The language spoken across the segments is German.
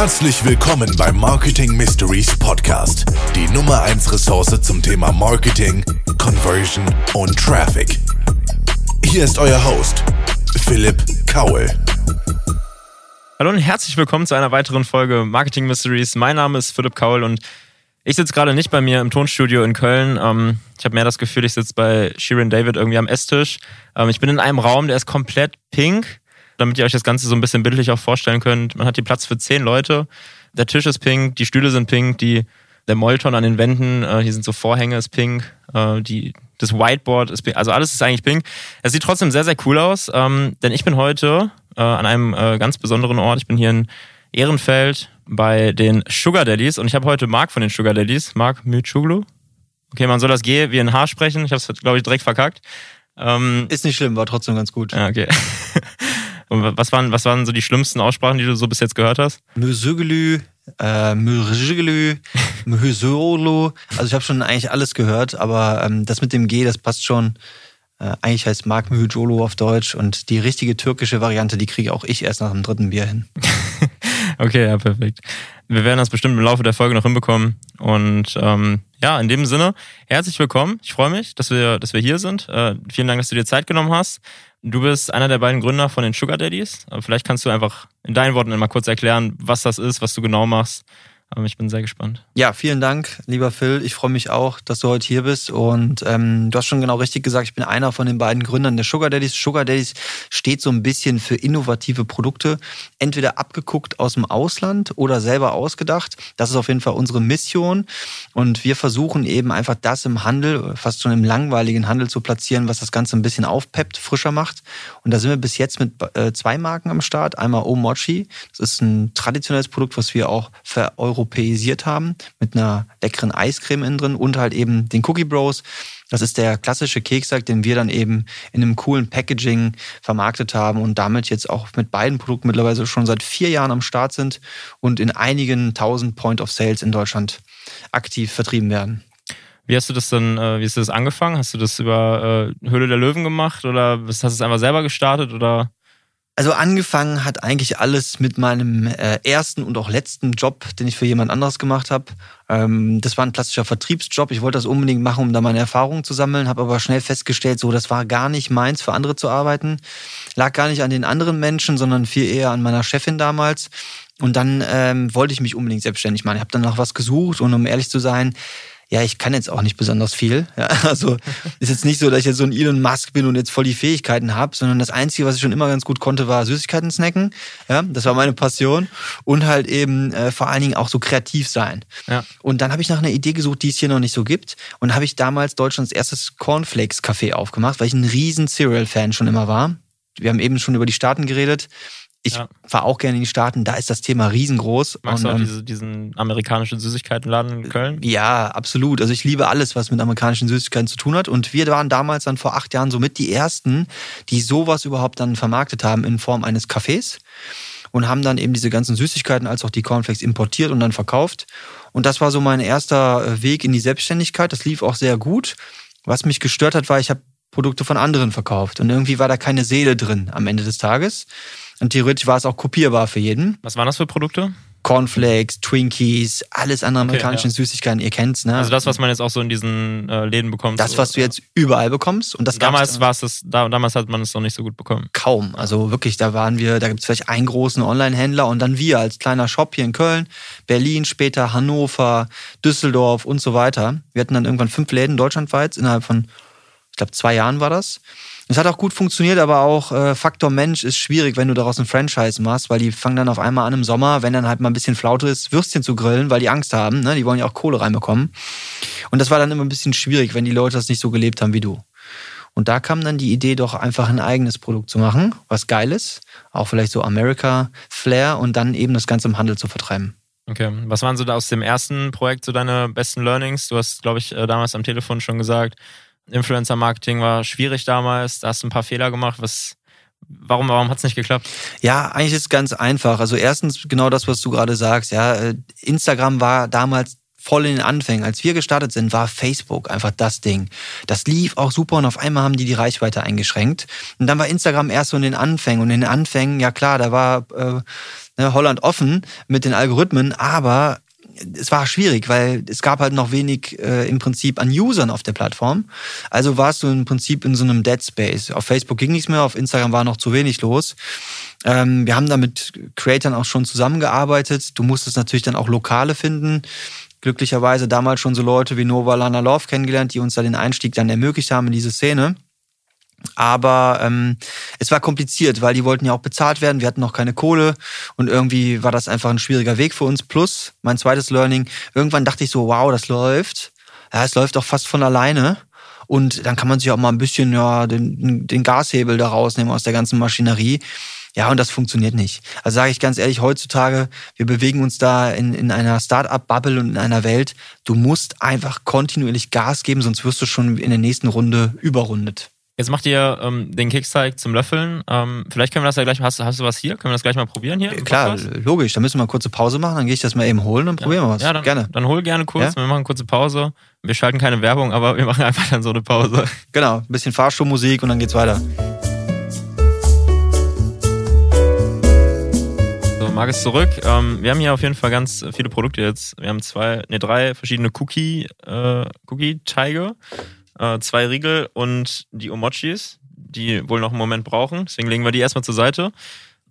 Herzlich willkommen beim Marketing Mysteries Podcast, die Nummer 1 Ressource zum Thema Marketing, Conversion und Traffic. Hier ist euer Host, Philipp Kaul. Hallo und herzlich willkommen zu einer weiteren Folge Marketing Mysteries. Mein Name ist Philipp Kaul und ich sitze gerade nicht bei mir im Tonstudio in Köln. Ähm, ich habe mehr das Gefühl, ich sitze bei Shirin David irgendwie am Esstisch. Ähm, ich bin in einem Raum, der ist komplett pink damit ihr euch das Ganze so ein bisschen bildlich auch vorstellen könnt. Man hat hier Platz für zehn Leute. Der Tisch ist pink, die Stühle sind pink, die, der Molton an den Wänden, äh, hier sind so Vorhänge, ist pink, äh, die, das Whiteboard ist pink, also alles ist eigentlich pink. Es sieht trotzdem sehr, sehr cool aus, ähm, denn ich bin heute äh, an einem äh, ganz besonderen Ort. Ich bin hier in Ehrenfeld bei den Sugar Daddies und ich habe heute Marc von den Sugar Daddies, Marc Mütschuglu. Okay, man soll das G wie ein H sprechen. Ich habe es, glaube ich, direkt verkackt. Ähm, ist nicht schlimm, war trotzdem ganz gut. Ja, okay. Und was waren, was waren so die schlimmsten Aussprachen, die du so bis jetzt gehört hast? Mösögelü, äh, Mösögelü, Mösöolo. Also ich habe schon eigentlich alles gehört, aber ähm, das mit dem G, das passt schon. Äh, eigentlich heißt Mark Mühjolo auf Deutsch und die richtige türkische Variante, die kriege auch ich erst nach dem dritten Bier hin. okay, ja, perfekt. Wir werden das bestimmt im Laufe der Folge noch hinbekommen. Und ähm, ja, in dem Sinne, herzlich willkommen. Ich freue mich, dass wir, dass wir hier sind. Äh, vielen Dank, dass du dir Zeit genommen hast. Du bist einer der beiden Gründer von den Sugar Daddies. Vielleicht kannst du einfach in deinen Worten mal kurz erklären, was das ist, was du genau machst aber ich bin sehr gespannt. Ja, vielen Dank, lieber Phil. Ich freue mich auch, dass du heute hier bist. Und ähm, du hast schon genau richtig gesagt, ich bin einer von den beiden Gründern der Sugar Daddies. Sugar Daddies steht so ein bisschen für innovative Produkte, entweder abgeguckt aus dem Ausland oder selber ausgedacht. Das ist auf jeden Fall unsere Mission. Und wir versuchen eben einfach das im Handel, fast schon im langweiligen Handel zu platzieren, was das Ganze ein bisschen aufpeppt, frischer macht. Und da sind wir bis jetzt mit äh, zwei Marken am Start. Einmal Omochi. Das ist ein traditionelles Produkt, was wir auch für Euro europäisiert haben, mit einer leckeren Eiscreme innen drin und halt eben den Cookie Bros. Das ist der klassische Keksack, den wir dann eben in einem coolen Packaging vermarktet haben und damit jetzt auch mit beiden Produkten mittlerweile schon seit vier Jahren am Start sind und in einigen tausend Point of Sales in Deutschland aktiv vertrieben werden. Wie hast du das dann, äh, wie hast du das angefangen? Hast du das über äh, Höhle der Löwen gemacht oder hast du es einfach selber gestartet oder? Also angefangen hat eigentlich alles mit meinem äh, ersten und auch letzten Job, den ich für jemand anderes gemacht habe. Ähm, das war ein klassischer Vertriebsjob. Ich wollte das unbedingt machen, um da meine Erfahrungen zu sammeln, habe aber schnell festgestellt, so das war gar nicht meins, für andere zu arbeiten. Lag gar nicht an den anderen Menschen, sondern viel eher an meiner Chefin damals. Und dann ähm, wollte ich mich unbedingt selbstständig machen. Ich habe dann nach was gesucht und um ehrlich zu sein, ja, ich kann jetzt auch nicht besonders viel. Ja, also ist jetzt nicht so, dass ich jetzt so ein Elon Musk bin und jetzt voll die Fähigkeiten habe, sondern das Einzige, was ich schon immer ganz gut konnte, war Süßigkeiten snacken. Ja, das war meine Passion. Und halt eben äh, vor allen Dingen auch so kreativ sein. Ja. Und dann habe ich nach einer Idee gesucht, die es hier noch nicht so gibt. Und habe ich damals Deutschlands erstes Cornflakes-Café aufgemacht, weil ich ein riesen Cereal-Fan schon immer war. Wir haben eben schon über die Staaten geredet ich ja. fahre auch gerne in die Staaten, da ist das Thema riesengroß. Magst und, du auch ähm, diese, diesen amerikanischen Süßigkeitenladen in Köln? Ja, absolut. Also ich liebe alles, was mit amerikanischen Süßigkeiten zu tun hat. Und wir waren damals dann vor acht Jahren somit die Ersten, die sowas überhaupt dann vermarktet haben in Form eines Cafés und haben dann eben diese ganzen Süßigkeiten als auch die Cornflakes importiert und dann verkauft. Und das war so mein erster äh, Weg in die Selbstständigkeit. Das lief auch sehr gut. Was mich gestört hat, war, ich habe Produkte von anderen verkauft und irgendwie war da keine Seele drin am Ende des Tages. Und theoretisch war es auch kopierbar für jeden. Was waren das für Produkte? Cornflakes, Twinkies, alles an amerikanischen okay, ja. Süßigkeiten, ihr kennt's, ne? Also das, was man jetzt auch so in diesen äh, Läden bekommt. Das, was du jetzt überall bekommst. Und das damals war es das, da, damals hat man es noch nicht so gut bekommen. Kaum. Also wirklich, da waren wir, da gibt es vielleicht einen großen Online-Händler und dann wir als kleiner Shop hier in Köln, Berlin, später Hannover, Düsseldorf und so weiter. Wir hatten dann irgendwann fünf Läden deutschlandweit innerhalb von, ich glaube, zwei Jahren war das. Es hat auch gut funktioniert, aber auch äh, Faktor Mensch ist schwierig, wenn du daraus ein Franchise machst, weil die fangen dann auf einmal an im Sommer, wenn dann halt mal ein bisschen Flaute ist, Würstchen zu grillen, weil die Angst haben. Ne? Die wollen ja auch Kohle reinbekommen. Und das war dann immer ein bisschen schwierig, wenn die Leute das nicht so gelebt haben wie du. Und da kam dann die Idee, doch einfach ein eigenes Produkt zu machen, was geil ist, auch vielleicht so America Flair und dann eben das Ganze im Handel zu vertreiben. Okay, was waren so da aus dem ersten Projekt so deine besten Learnings? Du hast, glaube ich, äh, damals am Telefon schon gesagt, Influencer-Marketing war schwierig damals, da hast du ein paar Fehler gemacht. Was, warum, warum hat es nicht geklappt? Ja, eigentlich ist es ganz einfach. Also erstens genau das, was du gerade sagst. Ja, äh, Instagram war damals voll in den Anfängen. Als wir gestartet sind, war Facebook einfach das Ding. Das lief auch super und auf einmal haben die die Reichweite eingeschränkt. Und dann war Instagram erst so in den Anfängen. Und in den Anfängen, ja klar, da war äh, ne, Holland offen mit den Algorithmen, aber es war schwierig, weil es gab halt noch wenig äh, im Prinzip an Usern auf der Plattform. Also warst du im Prinzip in so einem Dead Space. Auf Facebook ging nichts mehr, auf Instagram war noch zu wenig los. Ähm, wir haben da mit Creatern auch schon zusammengearbeitet. Du musstest natürlich dann auch Lokale finden glücklicherweise damals schon so Leute wie Nova Lana Love kennengelernt, die uns da den Einstieg dann ermöglicht haben in diese Szene. Aber ähm, es war kompliziert, weil die wollten ja auch bezahlt werden. Wir hatten noch keine Kohle und irgendwie war das einfach ein schwieriger Weg für uns. Plus mein zweites Learning. Irgendwann dachte ich so, wow, das läuft. Ja, es läuft doch fast von alleine. Und dann kann man sich auch mal ein bisschen ja, den, den Gashebel da rausnehmen aus der ganzen Maschinerie. Ja, und das funktioniert nicht. Also sage ich ganz ehrlich, heutzutage, wir bewegen uns da in, in einer Start-up-Bubble und in einer Welt. Du musst einfach kontinuierlich Gas geben, sonst wirst du schon in der nächsten Runde überrundet. Jetzt macht ihr ähm, den Keksteig zum Löffeln. Ähm, vielleicht können wir das ja gleich, hast, hast du was hier? Können wir das gleich mal probieren hier? Klar, logisch. Da müssen wir eine kurze Pause machen, dann gehe ich das mal eben holen und probieren wir was. Ja, dann, gerne. Dann hol gerne kurz, ja? wir machen eine kurze Pause. Wir schalten keine Werbung, aber wir machen einfach dann so eine Pause. Genau, ein bisschen Fahrstuhlmusik und dann geht's weiter. Markus zurück. Ähm, wir haben hier auf jeden Fall ganz viele Produkte jetzt. Wir haben zwei, ne, drei verschiedene Cookie, äh, Cookie-Teige, äh, zwei Riegel und die Omochis, die wohl noch einen Moment brauchen. Deswegen legen wir die erstmal zur Seite.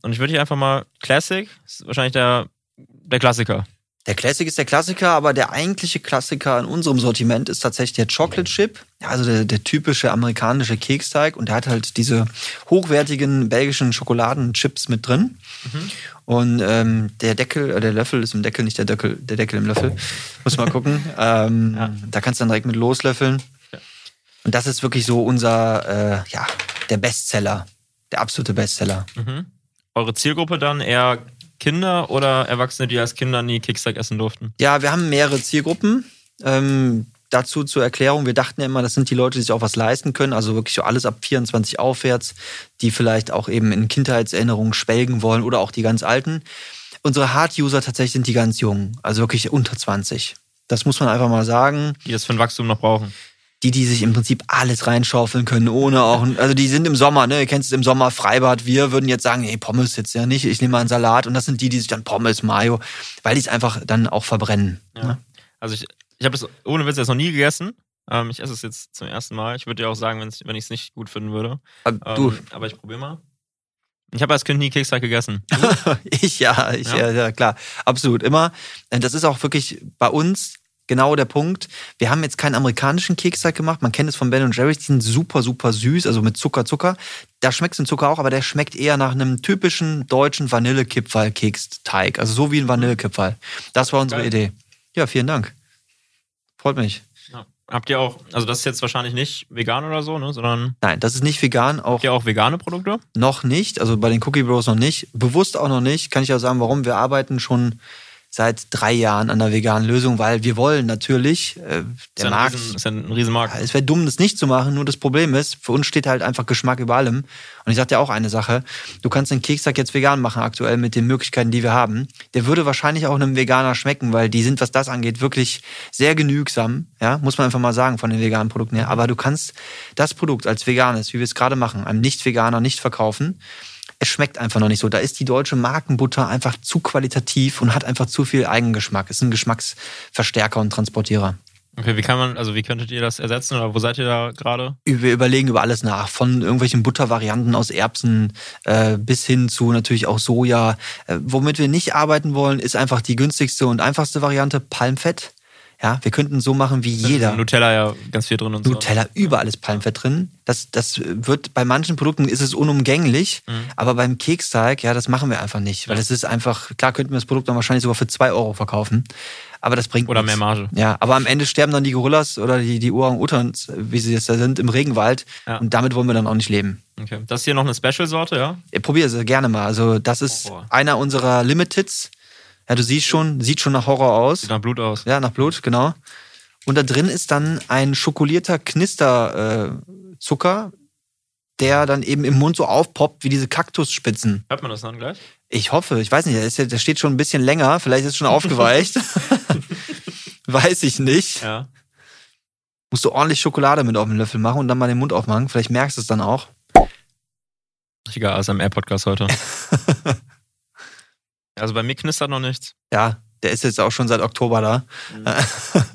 Und ich würde hier einfach mal Classic, ist wahrscheinlich der, der Klassiker. Der Classic ist der Klassiker, aber der eigentliche Klassiker in unserem Sortiment ist tatsächlich der Chocolate Chip. Also der, der typische amerikanische Keksteig. Und der hat halt diese hochwertigen belgischen Schokoladenchips mit drin. Mhm. Und ähm, der Deckel, äh, der Löffel ist im Deckel, nicht der Deckel, der Deckel im Löffel. Muss mal gucken. ähm, ja. Da kannst du dann direkt mit loslöffeln. Und das ist wirklich so unser, äh, ja, der Bestseller. Der absolute Bestseller. Mhm. Eure Zielgruppe dann eher Kinder oder Erwachsene, die als Kinder nie Kickstack essen durften? Ja, wir haben mehrere Zielgruppen. Ähm, dazu zur Erklärung, wir dachten ja immer, das sind die Leute, die sich auch was leisten können, also wirklich so alles ab 24 aufwärts, die vielleicht auch eben in Kindheitserinnerungen schwelgen wollen oder auch die ganz alten. Unsere Hard-User tatsächlich sind die ganz jungen, also wirklich unter 20. Das muss man einfach mal sagen. Die das für ein Wachstum noch brauchen die, die sich im Prinzip alles reinschaufeln können, ohne auch, also die sind im Sommer, ne, ihr kennt es im Sommer Freibad, wir würden jetzt sagen, hey, Pommes jetzt ja nicht, ich nehme mal einen Salat und das sind die, die sich dann Pommes, Mayo, weil die es einfach dann auch verbrennen. Ja. Ne? Also ich, ich habe das ohne Witz jetzt noch nie gegessen. Ähm, ich esse es jetzt zum ersten Mal. Ich würde dir auch sagen, wenn ich es nicht gut finden würde. Aber, du. Ähm, aber ich probiere mal. Ich habe als Kind nie Keksteig gegessen. ich ja, ich ja? ja, ja, klar, absolut immer. Das ist auch wirklich bei uns genau der Punkt. Wir haben jetzt keinen amerikanischen Keksteig gemacht. Man kennt es von Ben Jerry's. Die sind super, super süß, also mit Zucker, Zucker. Da schmeckt es den Zucker auch, aber der schmeckt eher nach einem typischen deutschen Vanillekipferl-Keksteig. Also so wie ein Vanillekipferl. Das war unsere Geil. Idee. Ja, vielen Dank. Freut mich. Ja. Habt ihr auch, also das ist jetzt wahrscheinlich nicht vegan oder so, ne, sondern. Nein, das ist nicht vegan. Auch Habt ihr auch vegane Produkte? Noch nicht, also bei den Cookie Bros noch nicht. Bewusst auch noch nicht. Kann ich auch sagen, warum. Wir arbeiten schon seit drei Jahren an einer veganen Lösung, weil wir wollen natürlich, äh, der ist Markt. Riesen, ist ein Riesenmarkt. Ja, es wäre dumm, das nicht zu machen, nur das Problem ist, für uns steht halt einfach Geschmack über allem. Und ich sag dir auch eine Sache, du kannst den Kekstag jetzt vegan machen, aktuell mit den Möglichkeiten, die wir haben. Der würde wahrscheinlich auch einem Veganer schmecken, weil die sind, was das angeht, wirklich sehr genügsam, ja, muss man einfach mal sagen von den veganen Produkten her. Aber du kannst das Produkt als veganes, wie wir es gerade machen, einem Nicht-Veganer nicht verkaufen es schmeckt einfach noch nicht so. Da ist die deutsche Markenbutter einfach zu qualitativ und hat einfach zu viel Eigengeschmack. Ist ein Geschmacksverstärker und Transportierer. Okay, wie kann man, also wie könntet ihr das ersetzen oder wo seid ihr da gerade? Wir überlegen über alles nach, von irgendwelchen Buttervarianten aus Erbsen äh, bis hin zu natürlich auch Soja. Äh, womit wir nicht arbeiten wollen, ist einfach die günstigste und einfachste Variante, Palmfett. Ja, wir könnten so machen wie jeder. Nutella ja ganz viel drin und Nutella, so. überall ist Palmfett drin. Das, das wird, bei manchen Produkten ist es unumgänglich, mhm. aber beim Keksteig, ja, das machen wir einfach nicht. Weil es ist einfach, klar könnten wir das Produkt dann wahrscheinlich sogar für zwei Euro verkaufen. Aber das bringt Oder nichts. mehr Marge. Ja, aber am Ende sterben dann die Gorillas oder die, die Orang-Utans, wie sie jetzt da sind, im Regenwald. Ja. Und damit wollen wir dann auch nicht leben. Okay. Das ist hier noch eine Special-Sorte, ja? Ich probiere es gerne mal. Also, das ist oh, einer unserer Limiteds. Ja, du siehst schon, sieht schon nach Horror aus. Sieht nach Blut aus. Ja, nach Blut, genau. Und da drin ist dann ein schokolierter Knisterzucker, äh, der dann eben im Mund so aufpoppt wie diese Kaktusspitzen. Hört man das dann gleich? Ich hoffe, ich weiß nicht, der steht schon ein bisschen länger, vielleicht ist es schon aufgeweicht. Weiß ich nicht. Ja. Musst du ordentlich Schokolade mit auf den Löffel machen und dann mal den Mund aufmachen. Vielleicht merkst du es dann auch. Richtiger ASMR-Podcast heute. also bei mir knistert noch nichts. Ja, der ist jetzt auch schon seit Oktober da.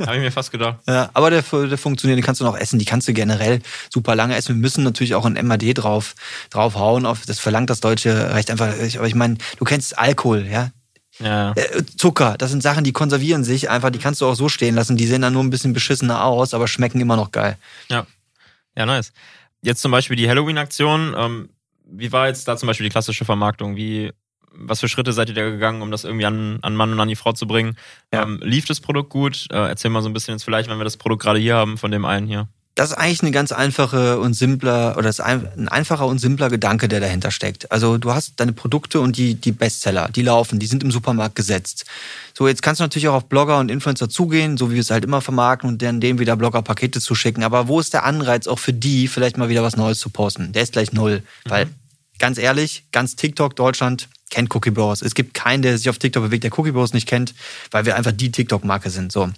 Habe ich mir fast gedacht. Ja, aber der, der funktioniert, den kannst du noch essen. Die kannst du generell super lange essen. Wir müssen natürlich auch ein MAD drauf, draufhauen. Auf, das verlangt das deutsche Recht einfach. Aber ich meine, du kennst Alkohol, ja? Ja. Äh, Zucker, das sind Sachen, die konservieren sich einfach. Die kannst du auch so stehen lassen. Die sehen dann nur ein bisschen beschissener aus, aber schmecken immer noch geil. Ja. Ja, nice. Jetzt zum Beispiel die Halloween-Aktion. Ähm, wie war jetzt da zum Beispiel die klassische Vermarktung? Wie, was für Schritte seid ihr da gegangen, um das irgendwie an, an Mann und an die Frau zu bringen? Ja. Ähm, lief das Produkt gut? Äh, erzähl mal so ein bisschen jetzt vielleicht, wenn wir das Produkt gerade hier haben, von dem einen hier. Das ist eigentlich eine ganz einfache und simpler oder ein, ein einfacher und simpler Gedanke, der dahinter steckt. Also du hast deine Produkte und die, die Bestseller, die laufen, die sind im Supermarkt gesetzt. So, jetzt kannst du natürlich auch auf Blogger und Influencer zugehen, so wie wir es halt immer vermarkten und dann denen wieder Blogger-Pakete zuschicken. Aber wo ist der Anreiz auch für die, vielleicht mal wieder was Neues zu posten? Der ist gleich null. Weil, ganz ehrlich, ganz TikTok Deutschland kennt Cookie Bros. Es gibt keinen, der sich auf TikTok bewegt, der Cookie Bros nicht kennt, weil wir einfach die TikTok-Marke sind. So.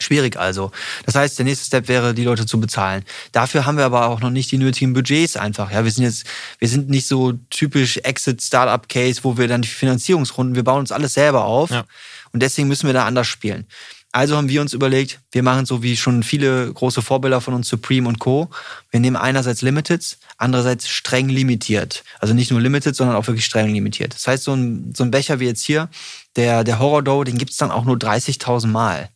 Schwierig also. Das heißt, der nächste Step wäre, die Leute zu bezahlen. Dafür haben wir aber auch noch nicht die nötigen Budgets einfach. Ja, wir sind jetzt, wir sind nicht so typisch Exit Startup Case, wo wir dann die Finanzierungsrunden, wir bauen uns alles selber auf. Ja. Und deswegen müssen wir da anders spielen. Also haben wir uns überlegt, wir machen so wie schon viele große Vorbilder von uns, Supreme und Co. Wir nehmen einerseits Limiteds, andererseits streng limitiert. Also nicht nur Limited, sondern auch wirklich streng limitiert. Das heißt, so ein, so ein Becher wie jetzt hier, der, der Horror Dough, den gibt's dann auch nur 30.000 Mal.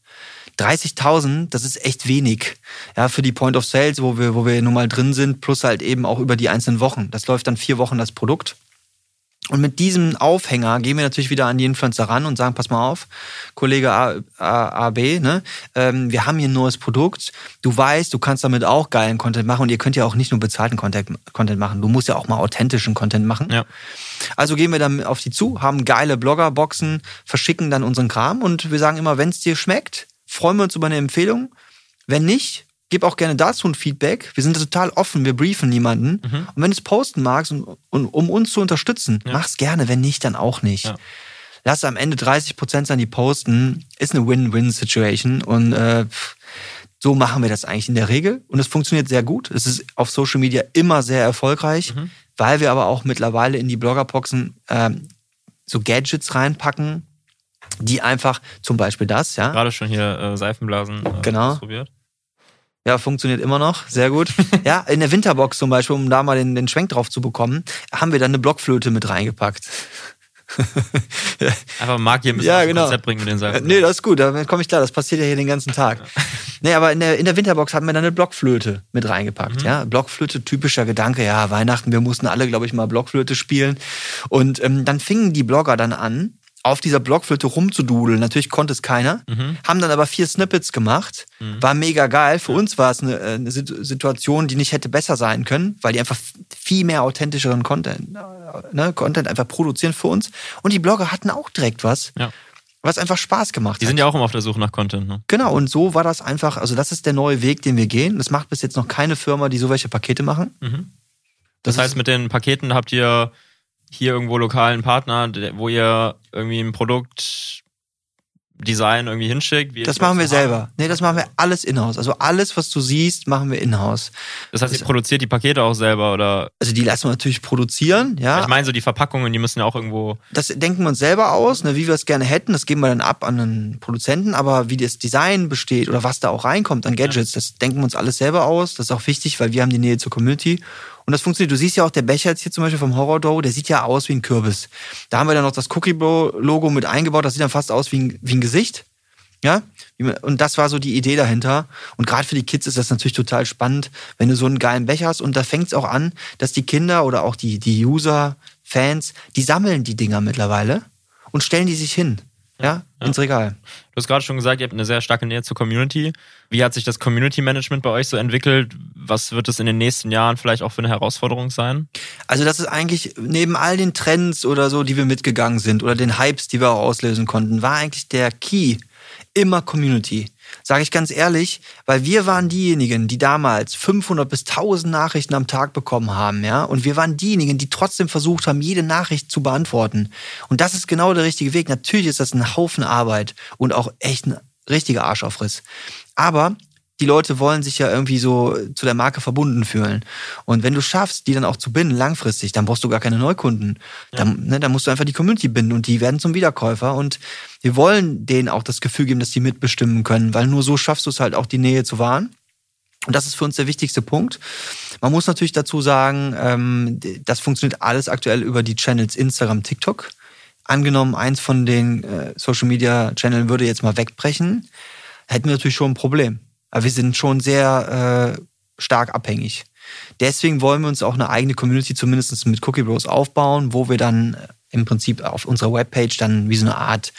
30.000, das ist echt wenig. Ja, für die Point of Sales, wo wir, wo wir nun mal drin sind, plus halt eben auch über die einzelnen Wochen. Das läuft dann vier Wochen das Produkt. Und mit diesem Aufhänger gehen wir natürlich wieder an die Influencer ran und sagen, pass mal auf, Kollege A, A, A B, ne? Ähm, wir haben hier ein neues Produkt. Du weißt, du kannst damit auch geilen Content machen und ihr könnt ja auch nicht nur bezahlten Content, Content machen. Du musst ja auch mal authentischen Content machen. Ja. Also gehen wir dann auf die zu, haben geile Bloggerboxen, verschicken dann unseren Kram und wir sagen immer, wenn es dir schmeckt, freuen wir uns über eine Empfehlung. Wenn nicht, gib auch gerne dazu ein Feedback. Wir sind total offen, wir briefen niemanden. Und wenn du es posten magst, und, und, um uns zu unterstützen, Ja. mach's gerne. Wenn nicht, dann auch nicht. Ja. Lass am Ende 30 Prozent sein, die posten. Ist eine Win-Win-Situation. Und äh, so machen wir das eigentlich in der Regel. Und es funktioniert sehr gut. Es ist auf Social Media immer sehr erfolgreich, weil wir aber auch mittlerweile in die Bloggerboxen ähm, so Gadgets reinpacken, die einfach zum Beispiel das, ja. Gerade schon hier äh, Seifenblasen äh, Genau. ausprobiert. Ja, funktioniert immer noch. Sehr gut. ja, in der Winterbox zum Beispiel, um da mal den, den Schwenk drauf zu bekommen, haben wir dann eine Blockflöte mit reingepackt. Einfach Marc hier ein bisschen Ja, genau. Konzept bringen mit den Seifen. nee, das ist gut, damit komme ich klar. Das passiert ja hier den ganzen Tag. Nee, aber in der, in der Winterbox hatten wir dann eine Blockflöte mit reingepackt. Ja, Blockflöte, typischer Gedanke. Ja, Weihnachten, wir mussten alle, glaube ich, mal Blockflöte spielen. Und ähm, dann fingen die Blogger dann an, auf dieser Blockflöte rumzududeln. Natürlich konnte es keiner. Haben dann aber vier Snippets gemacht. War mega geil. Für uns war es eine, äh, eine Sit- Situation, die nicht hätte besser sein können, weil die einfach viel mehr authentischeren Content, äh, ne, Content einfach produzieren für uns. Und die Blogger hatten auch direkt was, Ja. was einfach Spaß gemacht Die hat. sind ja auch immer auf der Suche nach Content. Ne? Genau, und so war das einfach, also das ist der neue Weg, den wir gehen. Das macht bis jetzt noch keine Firma, die so welche Pakete machen. Mhm. Das, Das heißt, mit den Paketen habt ihr hier irgendwo lokalen Partner, wo ihr irgendwie ein Produkt Design irgendwie hinschickt? Das machen wir haben? selber. Nee, das machen wir alles in-house. Also alles, was du siehst, machen wir in-house. Das heißt, ihr produziert die Pakete auch selber oder? Also die lassen wir natürlich produzieren, ja. Ich meine, so die Verpackungen, die müssen ja auch irgendwo. Das denken wir uns selber aus, ne, wie wir es gerne hätten. Das geben wir dann ab an einen Produzenten. Aber wie das Design besteht oder was da auch reinkommt an Gadgets, das denken wir uns alles selber aus. Das ist auch wichtig, weil wir haben die Nähe zur Community. Und das funktioniert. Du siehst ja auch, der Becher jetzt hier zum Beispiel vom Horror Dough, der sieht ja aus wie ein Kürbis. Da haben wir dann noch das Cookie Logo mit eingebaut. Das sieht dann fast aus wie ein, wie ein Gesicht. Ja, und das war so die Idee dahinter. Und gerade für die Kids ist das natürlich total spannend, wenn du so einen geilen Becher hast. Und da fängt es auch an, dass die Kinder oder auch die, die User, Fans, die sammeln die Dinger mittlerweile und stellen die sich hin. Ja, ins Regal. Du hast gerade schon gesagt, ihr habt eine sehr starke Nähe zur Community. Wie hat sich das Community Management bei euch so entwickelt? Was wird es in den nächsten Jahren vielleicht auch für eine Herausforderung sein? Also das ist eigentlich neben all den Trends oder so, die wir mitgegangen sind oder den Hypes, die wir auch auslösen konnten, war eigentlich der Key immer Community. Sage ich ganz ehrlich, weil wir waren diejenigen, die damals 500 bis 1000 Nachrichten am Tag bekommen haben, ja, und wir waren diejenigen, die trotzdem versucht haben, jede Nachricht zu beantworten. Und das ist genau der richtige Weg. Natürlich ist das ein Haufen Arbeit und auch echt ein richtiger Arschaufriss. Aber die Leute wollen sich ja irgendwie so zu der Marke verbunden fühlen. Und wenn du schaffst, die dann auch zu binden langfristig, dann brauchst du gar keine Neukunden. Ja. Dann, ne, dann musst du einfach die Community binden und die werden zum Wiederkäufer. Und wir wollen denen auch das Gefühl geben, dass die mitbestimmen können, weil nur so schaffst du es halt auch, die Nähe zu wahren. Und das ist für uns der wichtigste Punkt. Man muss natürlich dazu sagen, ähm, das funktioniert alles aktuell über die Channels Instagram, TikTok. Angenommen, eins von den äh, Social Media Channels würde jetzt mal wegbrechen, hätten wir natürlich schon ein Problem. Aber wir sind schon sehr äh, stark abhängig. Deswegen wollen wir uns auch eine eigene Community zumindest mit Cookie Bros aufbauen, wo wir dann im Prinzip auf unserer Webpage dann wie so eine Art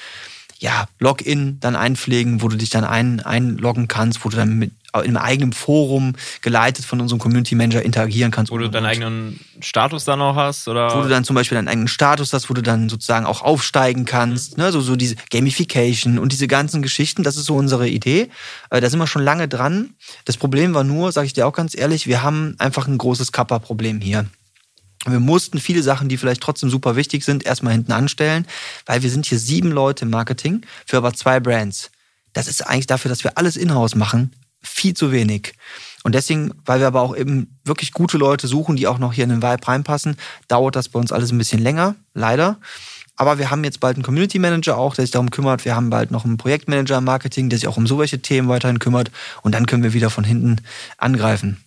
ja, Login dann einpflegen, wo du dich dann ein, einloggen kannst, wo du dann mit in einem eigenen Forum geleitet von unserem Community Manager interagieren kannst. Wo du deinen eigenen Status dann auch hast? Oder? Wo du dann zum Beispiel deinen eigenen Status hast, wo du dann sozusagen auch aufsteigen kannst. Mhm. Ne? So, so diese Gamification und diese ganzen Geschichten, das ist so unsere Idee. Äh, da sind wir schon lange dran. Das Problem war nur, sage ich dir auch ganz ehrlich, wir haben einfach ein großes Kappa-Problem hier. Wir mussten viele Sachen, die vielleicht trotzdem super wichtig sind, erstmal hinten anstellen, weil wir sind hier sieben Leute im Marketing für aber zwei Brands. Das ist eigentlich dafür, dass wir alles in-house machen, viel zu wenig. Und deswegen, weil wir aber auch eben wirklich gute Leute suchen, die auch noch hier in den Vibe reinpassen, dauert das bei uns alles ein bisschen länger, leider. Aber wir haben jetzt bald einen Community Manager auch, der sich darum kümmert. Wir haben bald noch einen Projektmanager im Marketing, der sich auch um so welche Themen weiterhin kümmert. Und dann können wir wieder von hinten angreifen.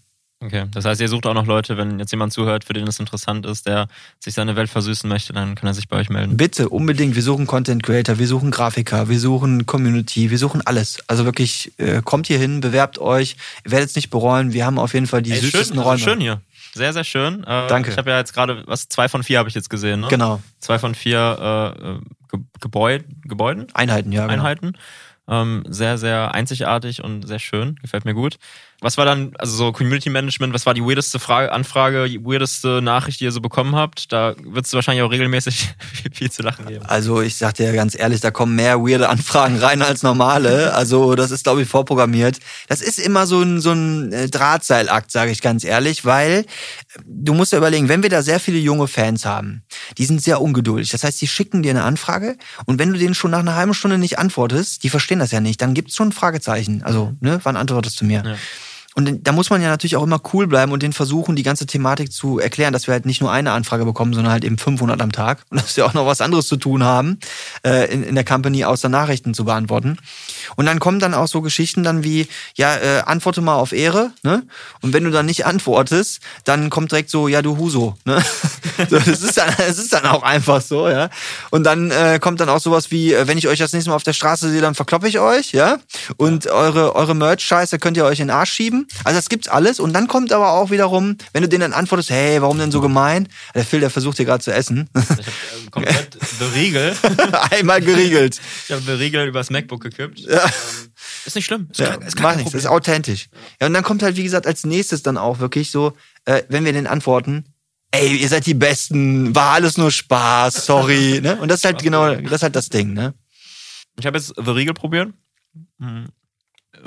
Okay, das heißt, ihr sucht auch noch Leute, wenn jetzt jemand zuhört, für den es interessant ist, der sich seine Welt versüßen möchte, dann kann er sich bei euch melden. Bitte, unbedingt. Wir suchen Content Creator, wir suchen Grafiker, wir suchen Community, wir suchen alles. Also wirklich, äh, kommt hier hin, bewerbt euch. Ihr werdet es nicht bereuen. Wir haben auf jeden Fall die Ey, süßesten schön, Räume. Schön hier. Sehr, sehr schön. Äh, Danke. Ich habe ja jetzt gerade, was, zwei von vier habe ich jetzt gesehen, ne? Genau. Zwei von vier äh, Ge Gebäud Gebäuden? Einheiten, ja. Genau. Einheiten. Ähm, sehr, sehr einzigartig und sehr schön. Gefällt mir gut. Was war dann, also so Community Management, was war die weirdeste Frage, Anfrage, die weirdeste Nachricht, die ihr so bekommen habt? Da wird es wahrscheinlich auch regelmäßig viel, viel, zu lachen geben. Also ich sag dir ganz ehrlich, da kommen mehr weirde Anfragen rein als normale. Also das ist, glaube ich, vorprogrammiert. Das ist immer so ein, so ein äh, Drahtseilakt, sage ich ganz ehrlich, weil äh, du musst ja überlegen, wenn wir da sehr viele junge Fans haben, die sind sehr ungeduldig. Das heißt, die schicken dir eine Anfrage und wenn du denen schon nach einer halben Stunde nicht antwortest, die verstehen das ja nicht, dann gibt's schon ein Fragezeichen. Also, ne, wann antwortest du mir? Ja. Und da muss man ja natürlich auch immer cool bleiben und den versuchen, die ganze Thematik zu erklären, dass wir halt nicht nur eine Anfrage bekommen, sondern halt eben 500 am Tag und dass wir auch noch was anderes zu tun haben, äh, in, in der Company außer Nachrichten zu beantworten. Und dann kommen dann auch so Geschichten dann wie, ja, äh, antworte mal auf Ehre, ne? Und wenn du dann nicht antwortest, dann kommt direkt so, ja, du Huso, ne? so, das, ist dann, das ist dann auch einfach so, ja. Und dann äh, kommt dann auch sowas wie, äh, wenn ich euch das nächste Mal auf der Straße sehe, dann verkloppe ich euch, ja? Und eure, eure Merch-Scheiße könnt ihr euch in den Arsch schieben. Also das gibt's alles. Und dann kommt aber auch wiederum, wenn du denen dann antwortest, hey, warum denn so gemein? Der Phil, der versucht hier gerade zu essen. Ich hab äh, komplett beriegelt. Einmal geriegelt. Ich habe beriegelt übers MacBook gekippt. Ja. Ähm, ist nicht schlimm. Ist ja, ist mach nichts, ist authentisch. Ja, und dann kommt halt, wie gesagt, als nächstes dann auch wirklich so, äh, wenn wir den antworten, ey, ihr seid die Besten, war alles nur Spaß, sorry. ne? Und das ist halt genau, das ist halt das Ding, ne? Ich habe jetzt The Riegel probiert.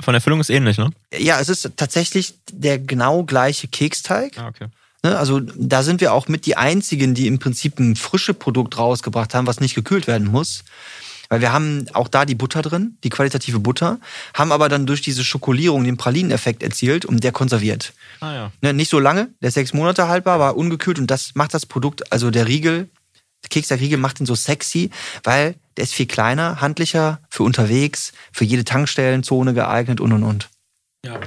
Von der Füllung ist ähnlich, ne? Ja, es ist tatsächlich der genau gleiche Keksteig. Ah, okay. Ne, also da sind wir auch mit die einzigen, die im Prinzip ein frisches Produkt rausgebracht haben, was nicht gekühlt werden muss. Weil wir haben auch da die Butter drin, die qualitative Butter, haben aber dann durch diese Schokolierung den Pralineneffekt erzielt und der konserviert. Ah, ja. Ne, nicht so lange, der ist sechs Monate haltbar, war ungekühlt und das macht das Produkt, also der Riegel, Keks der Riegel macht ihn so sexy, weil der ist viel kleiner, handlicher, für unterwegs, für jede Tankstellenzone geeignet und und und. Ja.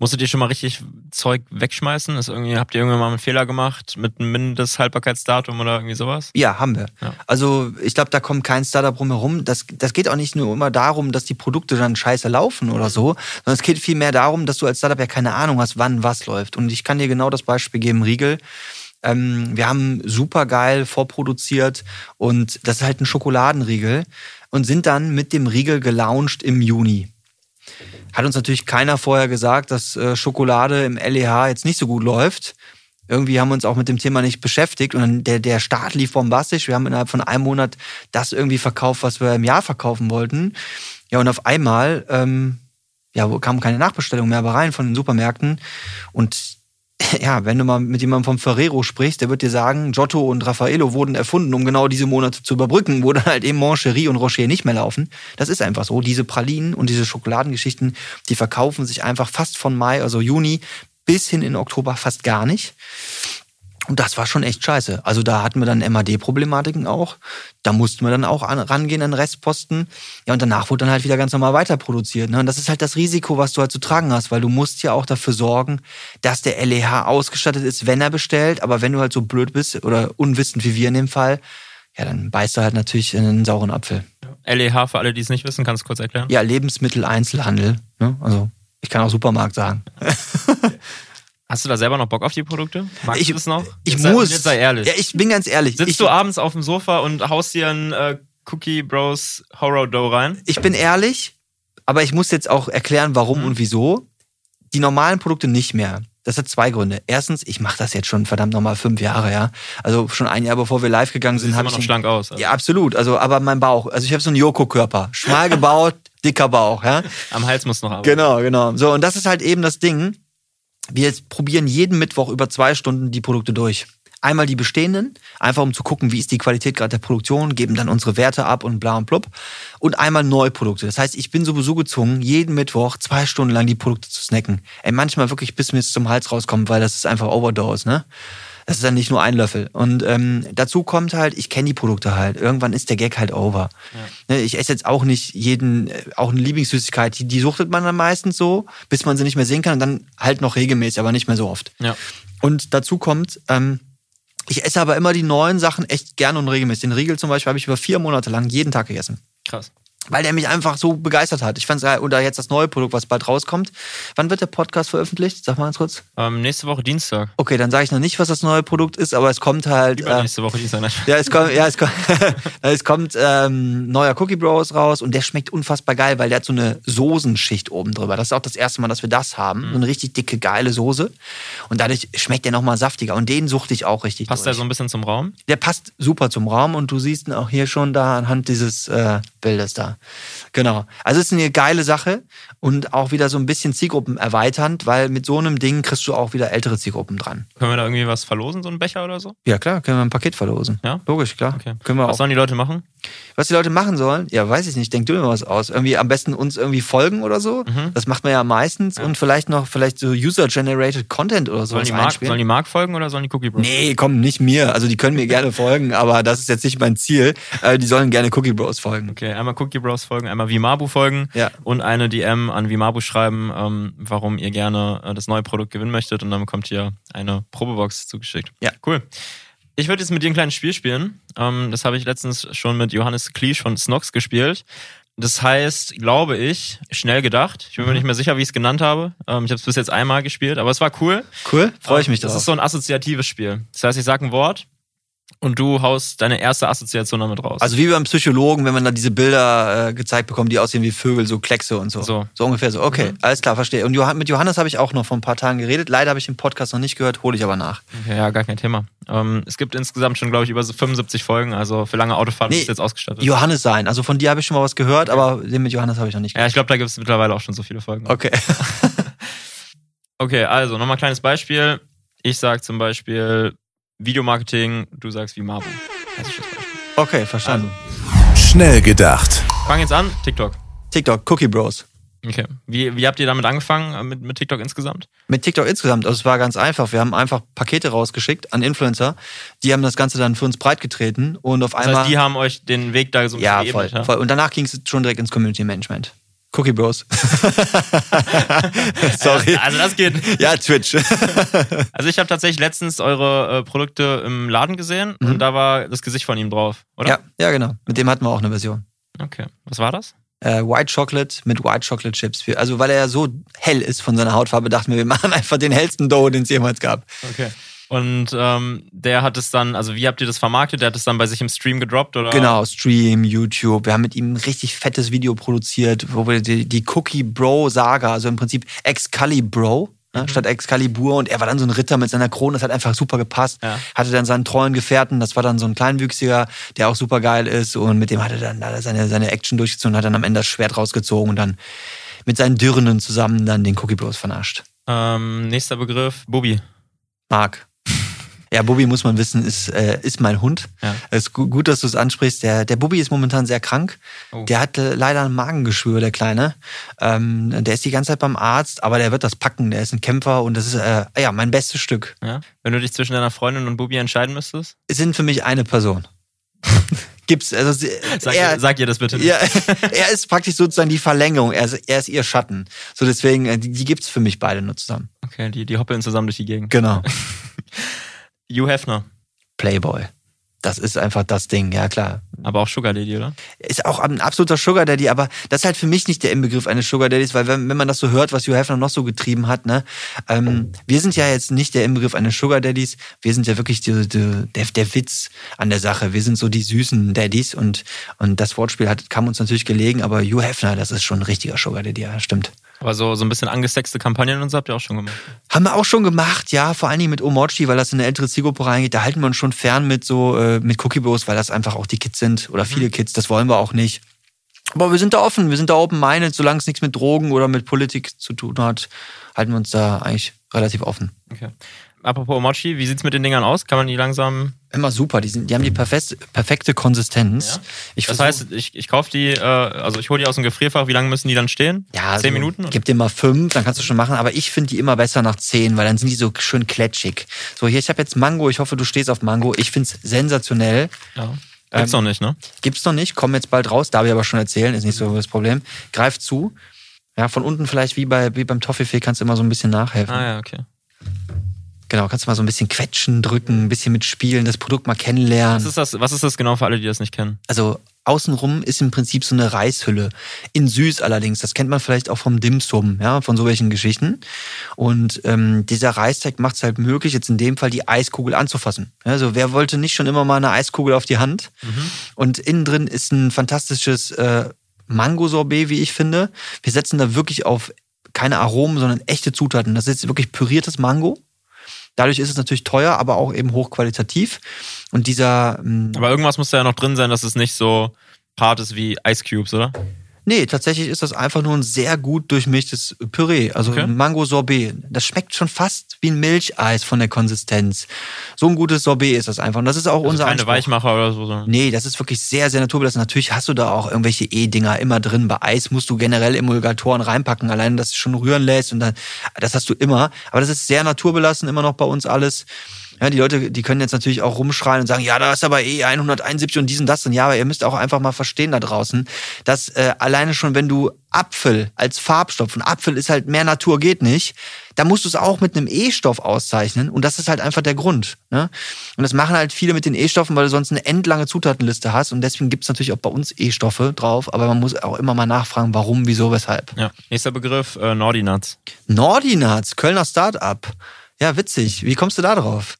Musstet ihr schon mal richtig Zeug wegschmeißen? Ist irgendwie, habt ihr irgendwann mal einen Fehler gemacht mit einem Mindesthaltbarkeitsdatum oder irgendwie sowas? Ja, haben wir. Ja. Also ich glaube, da kommt kein Startup rumherum. Das, das geht auch nicht nur immer darum, dass die Produkte dann scheiße laufen oder so, sondern es geht vielmehr darum, dass du als Startup ja keine Ahnung hast, wann was läuft. Und ich kann dir genau das Beispiel geben, Riegel. Ähm, wir haben super geil vorproduziert und das ist halt ein Schokoladenriegel und sind dann mit dem Riegel gelauncht im Juni. Hat uns natürlich keiner vorher gesagt, dass äh, Schokolade im LEH jetzt nicht so gut läuft. Irgendwie haben wir uns auch mit dem Thema nicht beschäftigt und der, der Start lief bombastisch. Wir haben innerhalb von einem Monat das irgendwie verkauft, was wir im Jahr verkaufen wollten. Ja, und auf einmal ähm, ja, kam keine Nachbestellung mehr rein von den Supermärkten. Und ja, wenn du mal mit jemandem vom Ferrero sprichst, der wird dir sagen, Giotto und Raffaello wurden erfunden, um genau diese Monate zu überbrücken, wo dann halt eben Moncherie und Rocher nicht mehr laufen. Das ist einfach so. Diese Pralinen und diese Schokoladengeschichten, die verkaufen sich einfach fast von Mai, also Juni, bis hin in Oktober fast gar nicht. Und das war schon echt scheiße. Also da hatten wir dann MAD-Problematiken auch. Da mussten wir dann auch an, rangehen an Restposten. Ja, und danach wurde dann halt wieder ganz normal weiterproduziert. Ne? Und das ist halt das Risiko, was du halt zu tragen hast, weil du musst ja auch dafür sorgen, dass der LEH ausgestattet ist, wenn er bestellt. Aber wenn du halt so blöd bist oder unwissend wie wir in dem Fall, ja, dann beißt du halt natürlich in einen sauren Apfel. LEH, für alle, die es nicht wissen, kannst du kurz erklären? Ja, Lebensmitteleinzelhandel. Ne? Also ich kann auch Supermarkt sagen. Hast du da selber noch Bock auf die Produkte? Magst ich, du das noch? Ich jetzt muss. Sei, jetzt sei ehrlich. Ja, ich bin ganz ehrlich. Sitzt ich, du abends auf dem Sofa und haust dir einen äh, Cookie Bros Horror Dough rein? Ich bin ehrlich, aber ich muss jetzt auch erklären, warum Mhm. und wieso. Die normalen Produkte nicht mehr. Das hat zwei Gründe. Erstens, ich mache das jetzt schon verdammt nochmal fünf Jahre, ja. Also schon ein Jahr bevor wir live gegangen sind, habe ich noch schlank aus. Also Ja, absolut. Also, aber mein Bauch. Also ich habe so einen Joko-Körper. Schmal gebaut, dicker Bauch, ja. Am Hals muss noch arbeiten. Genau, genau. So, und das ist halt eben das Ding. Wir probieren jeden Mittwoch über zwei Stunden die Produkte durch. Einmal die bestehenden, einfach um zu gucken, wie ist die Qualität gerade der Produktion, geben dann unsere Werte ab und bla und blub. Und einmal Neuprodukte. Das heißt, ich bin sowieso gezwungen, jeden Mittwoch zwei Stunden lang die Produkte zu snacken. Ey, manchmal wirklich bis mir es zum Hals rauskommt, weil das ist einfach Overdose, ne? Das ist dann nicht nur ein Löffel. Und ähm, dazu kommt halt, ich kenne die Produkte halt. Irgendwann ist der Gag halt over. Ne, Ich esse jetzt auch nicht jeden, äh, auch eine Lieblingssüßigkeit, die, die suchtet man dann meistens so, bis man sie nicht mehr sehen kann und dann halt noch regelmäßig, aber nicht mehr so oft. Ja. Und dazu kommt, ähm, ich esse aber immer die neuen Sachen echt gerne und regelmäßig. Den Riegel zum Beispiel habe ich über vier Monate lang jeden Tag gegessen. Krass. Weil der mich einfach so begeistert hat. Ich fand's geil. Oder jetzt das neue Produkt, was bald rauskommt. Wann wird der Podcast veröffentlicht? Sag mal ganz kurz. Ähm, nächste Woche Dienstag. Okay, dann sage ich noch nicht, was das neue Produkt ist, aber es kommt halt. Äh, Übernächste Woche Dienstag. Nein. ja, es kommt, ja, es kommt, es kommt ähm, neuer Cookie Bros raus und der schmeckt unfassbar geil, weil der hat so eine Soßenschicht oben drüber. Das ist auch das erste Mal, dass wir das haben. Mhm. So eine richtig dicke, geile Soße. Und dadurch schmeckt der nochmal saftiger. Und den suchte ich auch richtig. Passt der durch. so ein bisschen zum Raum? Der passt super zum Raum und du siehst ihn auch hier schon da anhand dieses äh, Bildes da. Genau. Also es ist eine geile Sache und auch wieder so ein bisschen Zielgruppen erweiternd, weil mit so einem Ding kriegst du auch wieder ältere Zielgruppen dran. Können wir da irgendwie was verlosen, so einen Becher oder so? Ja klar, können wir ein Paket verlosen. Ja? Logisch, klar. Okay. Können wir Was auch. sollen die Leute machen? Was die Leute machen sollen, ja, weiß ich nicht. Denk du mir was aus. Irgendwie am besten uns irgendwie folgen oder so. Mhm. Das macht man ja meistens und vielleicht noch vielleicht so User-generated Content oder Sollen die, Mark, einspielen. sollen die Mark folgen oder sollen die Cookie Bros? Nee, komm, nicht mir. Also die können mir gerne folgen, aber das ist jetzt nicht mein Ziel. Äh, die sollen gerne Cookie Bros folgen. Okay, einmal Cookie Bros folgen, einmal Vimabu folgen Ja. und eine DM an Vimabu schreiben, ähm, warum ihr gerne äh, das neue Produkt gewinnen möchtet und dann bekommt ihr eine Probebox zugeschickt. Ja. Cool. Ich würde jetzt mit dir ein kleines Spiel spielen. Ähm, das habe ich letztens schon mit Johannes Kliesch von Snox gespielt. Das heißt, glaube ich, schnell gedacht. Ich bin Mhm. mir nicht mehr sicher, wie ich es genannt habe. Ähm, ich habe es bis jetzt einmal gespielt, aber es war cool. Cool, freue ich mich Das drauf. ist so ein assoziatives Spiel. Das heißt, ich sage ein Wort und du haust deine erste Assoziation damit raus. Also wie beim Psychologen, wenn man da diese Bilder äh, gezeigt bekommt, die aussehen wie Vögel, so Kleckse und so. So. So ungefähr so. Okay, Mhm. alles klar, verstehe. Und mit Johannes habe ich auch noch vor ein paar Tagen geredet. Leider habe ich den Podcast noch nicht gehört, hole ich aber nach. Okay, ja, gar kein Thema. Ähm, es gibt insgesamt schon, glaube ich, über so 75 Folgen, also für lange Autofahrten Nee, ist jetzt ausgestattet. Johannes sein. Also von dir habe ich schon mal was gehört, aber den mit Johannes habe ich noch nicht Ja, ich glaube, da gibt es mittlerweile auch schon so viele Folgen. Okay. Okay, also nochmal ein kleines Beispiel. Ich sage zum Beispiel Videomarketing, du sagst wie Marvel. Klassisches Beispiel. Okay, verstanden. Schnell gedacht. Fang jetzt an, TikTok. TikTok, Cookie Bros. Okay. Wie, wie habt ihr damit angefangen, äh, mit, mit TikTok insgesamt? Mit TikTok insgesamt, also es war ganz einfach. Wir haben einfach Pakete rausgeschickt an Influencer. Die haben das Ganze dann für uns breitgetreten und auf Das einmal. heißt, die haben euch den Weg da so ein ja, bisschen voll, geebnet, voll. Und danach ging es schon direkt ins Community Management. Cookie Bros. Sorry. Also das geht. Ja, Twitch. Also ich habe tatsächlich letztens eure äh, Produkte im Laden gesehen und da war das Gesicht von ihm drauf, oder? ja, ja, genau. Mit dem hatten wir auch eine Version. Okay. Was war das? Äh, White Chocolate mit White Chocolate Chips. Also weil er ja so hell ist von seiner Hautfarbe, dachten wir, wir machen einfach den hellsten Dough, den es jemals gab. Okay. Und ähm, der hat es dann, also wie habt ihr das vermarktet? Der hat es dann bei sich im Stream gedroppt, oder? Genau, Stream, YouTube. Wir haben mit ihm ein richtig fettes Video produziert, wo wir die, die Cookie Bro Saga, also im Prinzip Excalibro, ne, statt Excalibur. Und er war dann so ein Ritter mit seiner Krone, das hat einfach super gepasst. Ja. Hatte dann seinen treuen Gefährten, das war dann so ein Kleinwüchsiger, der auch super geil ist. Und mit dem hat er dann hat er seine, seine Action durchgezogen, hat dann am Ende das Schwert rausgezogen und dann mit seinen Dürrenen zusammen dann den Cookie Bros vernascht. Ähm, nächster Begriff, Bubi. Marc. Ja, Bobby muss man wissen, ist, äh, ist mein Hund. Ja. Es ist gu- gut, dass du es ansprichst. Der, der Bobby ist momentan sehr krank. Oh. Der hatte leider ein Magengeschwür, der Kleine. Ähm, der ist die ganze Zeit beim Arzt, aber der wird das packen. Der ist ein Kämpfer und das ist äh, ja mein bestes Stück. Ja? Wenn du dich zwischen deiner Freundin und Bubi entscheiden müsstest? Es sind für mich eine Person. Gibt's, also Sag, er, ihr, sag ihr das bitte nicht. ja, er ist praktisch sozusagen die Verlängerung. Er ist, er ist ihr Schatten. So deswegen, äh, die, die gibt's für mich beide nur zusammen. Okay, die, die hoppeln zusammen durch die Gegend. Genau. Hugh Hefner, Playboy. Das ist einfach das Ding, ja klar. aber auch Sugar Daddy, oder? Ist auch ein absoluter Sugar Daddy, aber das ist halt für mich nicht der Inbegriff eines Sugar Daddys, weil wenn, wenn man das so hört, was Hugh Hefner noch so getrieben hat, ne, ähm, wir sind ja jetzt nicht der Inbegriff eines Sugar Daddys, wir sind ja wirklich die, die, der, der Witz an der Sache. Wir sind so die süßen Daddys und, und das Wortspiel hat, kam uns natürlich gelegen, aber Hugh Hefner, das ist schon ein richtiger Sugar Daddy, ja, stimmt. Aber so, so ein bisschen angesexte Kampagnen und so habt ihr auch schon gemacht. Haben wir auch schon gemacht, ja, vor allen Dingen mit Omochi, weil das in eine ältere Zielgruppe reingeht. Da halten wir uns schon fern mit so, äh, mit Cookie Bros, weil das einfach auch die Kids sind oder viele Kids, das wollen wir auch nicht. Aber wir sind da offen, wir sind da open-minded, solange es nichts mit Drogen oder mit Politik zu tun hat, halten wir uns da eigentlich relativ offen. Okay. Apropos Mochi, wie sieht's mit den Dingern aus? Kann man die langsam. Immer super, die, sind, die haben die perfekte, perfekte Konsistenz. Ja. Ich Das heißt, ich, ich kaufe die, äh, also ich hole die aus dem Gefrierfach. Wie lange müssen die dann stehen? Ja, Zehn so, Minuten? Gib dir mal fünf, dann kannst du schon machen. Aber ich finde die immer besser nach zehn, weil dann sind die so schön kletschig. So, hier, ich habe jetzt Mango. Ich hoffe, du stehst auf Mango. Ich find's sensationell. Ja. Gibt's noch nicht, ne? Gibt's noch nicht, kommen jetzt bald raus, darf ich aber schon erzählen, ist nicht so das Problem. Greif zu. Ja, von unten vielleicht wie, bei, wie beim Toffifee kannst du immer so ein bisschen nachhelfen. Ah ja, okay. Genau, kannst du mal so ein bisschen quetschen, drücken, ein bisschen mitspielen, das Produkt mal kennenlernen. Was ist das, was ist das genau für alle, die das nicht kennen? Also außenrum ist im Prinzip so eine Reishülle. In süß allerdings. Das kennt man vielleicht auch vom Dimsum, ja, von so welchen Geschichten. Und ähm, dieser Reisteig macht es halt möglich, jetzt in dem Fall die Eiskugel anzufassen. Also wer wollte nicht schon immer mal eine Eiskugel auf die Hand? Und innen drin ist ein fantastisches äh, Mango-Sorbet, wie ich finde. Wir setzen da wirklich auf keine Aromen, sondern echte Zutaten. Das ist wirklich püriertes Mango. Dadurch ist es natürlich teuer, aber auch eben hochqualitativ. Und dieser ähm, Aber irgendwas muss da ja noch drin sein, dass es nicht so hart ist wie Ice Cubes, oder? Nee, tatsächlich ist das einfach nur ein sehr gut durchmischtes Püree, also Okay. ein Mango-Sorbet. Das schmeckt schon fast wie ein Milcheis von der Konsistenz. So ein gutes Sorbet ist das einfach. Und das ist auch Also unser keine Anspruch. Weichmacher oder so. Nee, das ist wirklich sehr, sehr naturbelassen. Natürlich hast du da auch irgendwelche E-Dinger immer drin. Bei Eis musst du generell Emulgatoren reinpacken, allein dass es schon rühren lässt und dann, das hast du immer. Aber das ist sehr naturbelassen immer noch bei uns alles. Ja, die Leute, die können jetzt natürlich auch rumschreien und sagen, ja, da ist aber eh 171 und dies und das. Und ja, aber ihr müsst auch einfach mal verstehen da draußen, dass äh, alleine schon, wenn du Apfel als Farbstoff, und Apfel ist halt mehr Natur geht nicht, da musst du es auch mit einem E-Stoff auszeichnen. Und das ist halt einfach der Grund. Ne? Und das machen halt viele mit den E-Stoffen, weil du sonst eine endlange Zutatenliste hast. Und deswegen gibt's natürlich auch bei uns E-Stoffe drauf. Aber man muss auch immer mal nachfragen, warum, wieso, weshalb. Ja. Nächster Begriff, äh, Naughty Nuts. Nordinats, Kölner Start-up. Ja, witzig. Wie kommst du da drauf?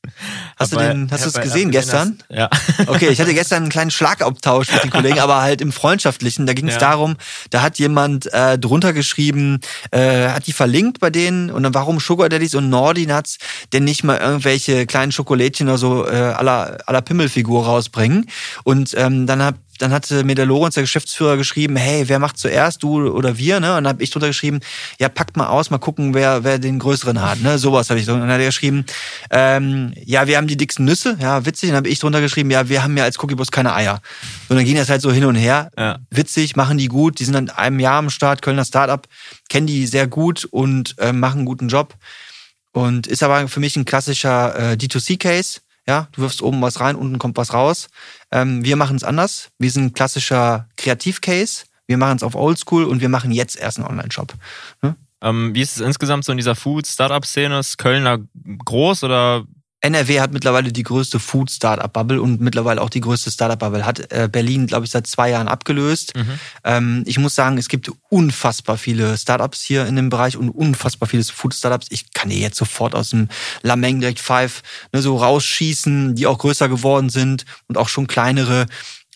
Hast du Hab bei- den, hast du es gesehen gestern? dass- Ja. Okay, ich hatte gestern einen kleinen Schlagabtausch mit den Kollegen, aber halt im Freundschaftlichen. Da ging es Ja. darum, da hat jemand äh, drunter geschrieben, äh, hat die verlinkt bei denen und dann warum Sugar Daddies und Nuts denn nicht mal irgendwelche kleinen Schokolädchen oder so äh, aller aller Pimmelfigur rausbringen. Und ähm, dann hab dann hatte mir der Lorenz, der Geschäftsführer, geschrieben, hey, wer macht zuerst, du oder wir? Ne? Und dann habe ich drunter geschrieben, ja, packt mal aus, mal gucken, wer, wer den größeren hat. Ne? Sowas habe ich so. Und dann hat er geschrieben, ähm, ja, wir haben die dicksten Nüsse, ja, witzig. Und dann habe ich drunter geschrieben, ja, wir haben ja als Cookiebus keine Eier. Und dann ging das halt so hin und her. Ja. Witzig, machen die gut. Die sind dann einem Jahr am Start, Kölner Startup, kennen die sehr gut und äh, machen einen guten Job. Und ist aber für mich ein klassischer äh, D2C-Case. Ja, du wirfst oben was rein, unten kommt was raus. Ähm, wir machen es anders. Wir sind ein klassischer Kreativ-Case. Wir machen es auf Oldschool und wir machen jetzt erst einen Online-Shop. Ne? Ähm, wie ist es insgesamt so in dieser Food-Startup-Szene? Ist Köln da groß oder NRW hat mittlerweile die größte Food-Startup-Bubble und mittlerweile auch die größte Startup-Bubble. Hat äh, Berlin, glaube ich, seit zwei Jahren abgelöst. Ähm, ich muss sagen, es gibt unfassbar viele Startups hier in dem Bereich und unfassbar viele Food-Startups. Ich kann dir jetzt sofort aus dem Lameng direkt Five ne, so rausschießen, die auch größer geworden sind und auch schon kleinere.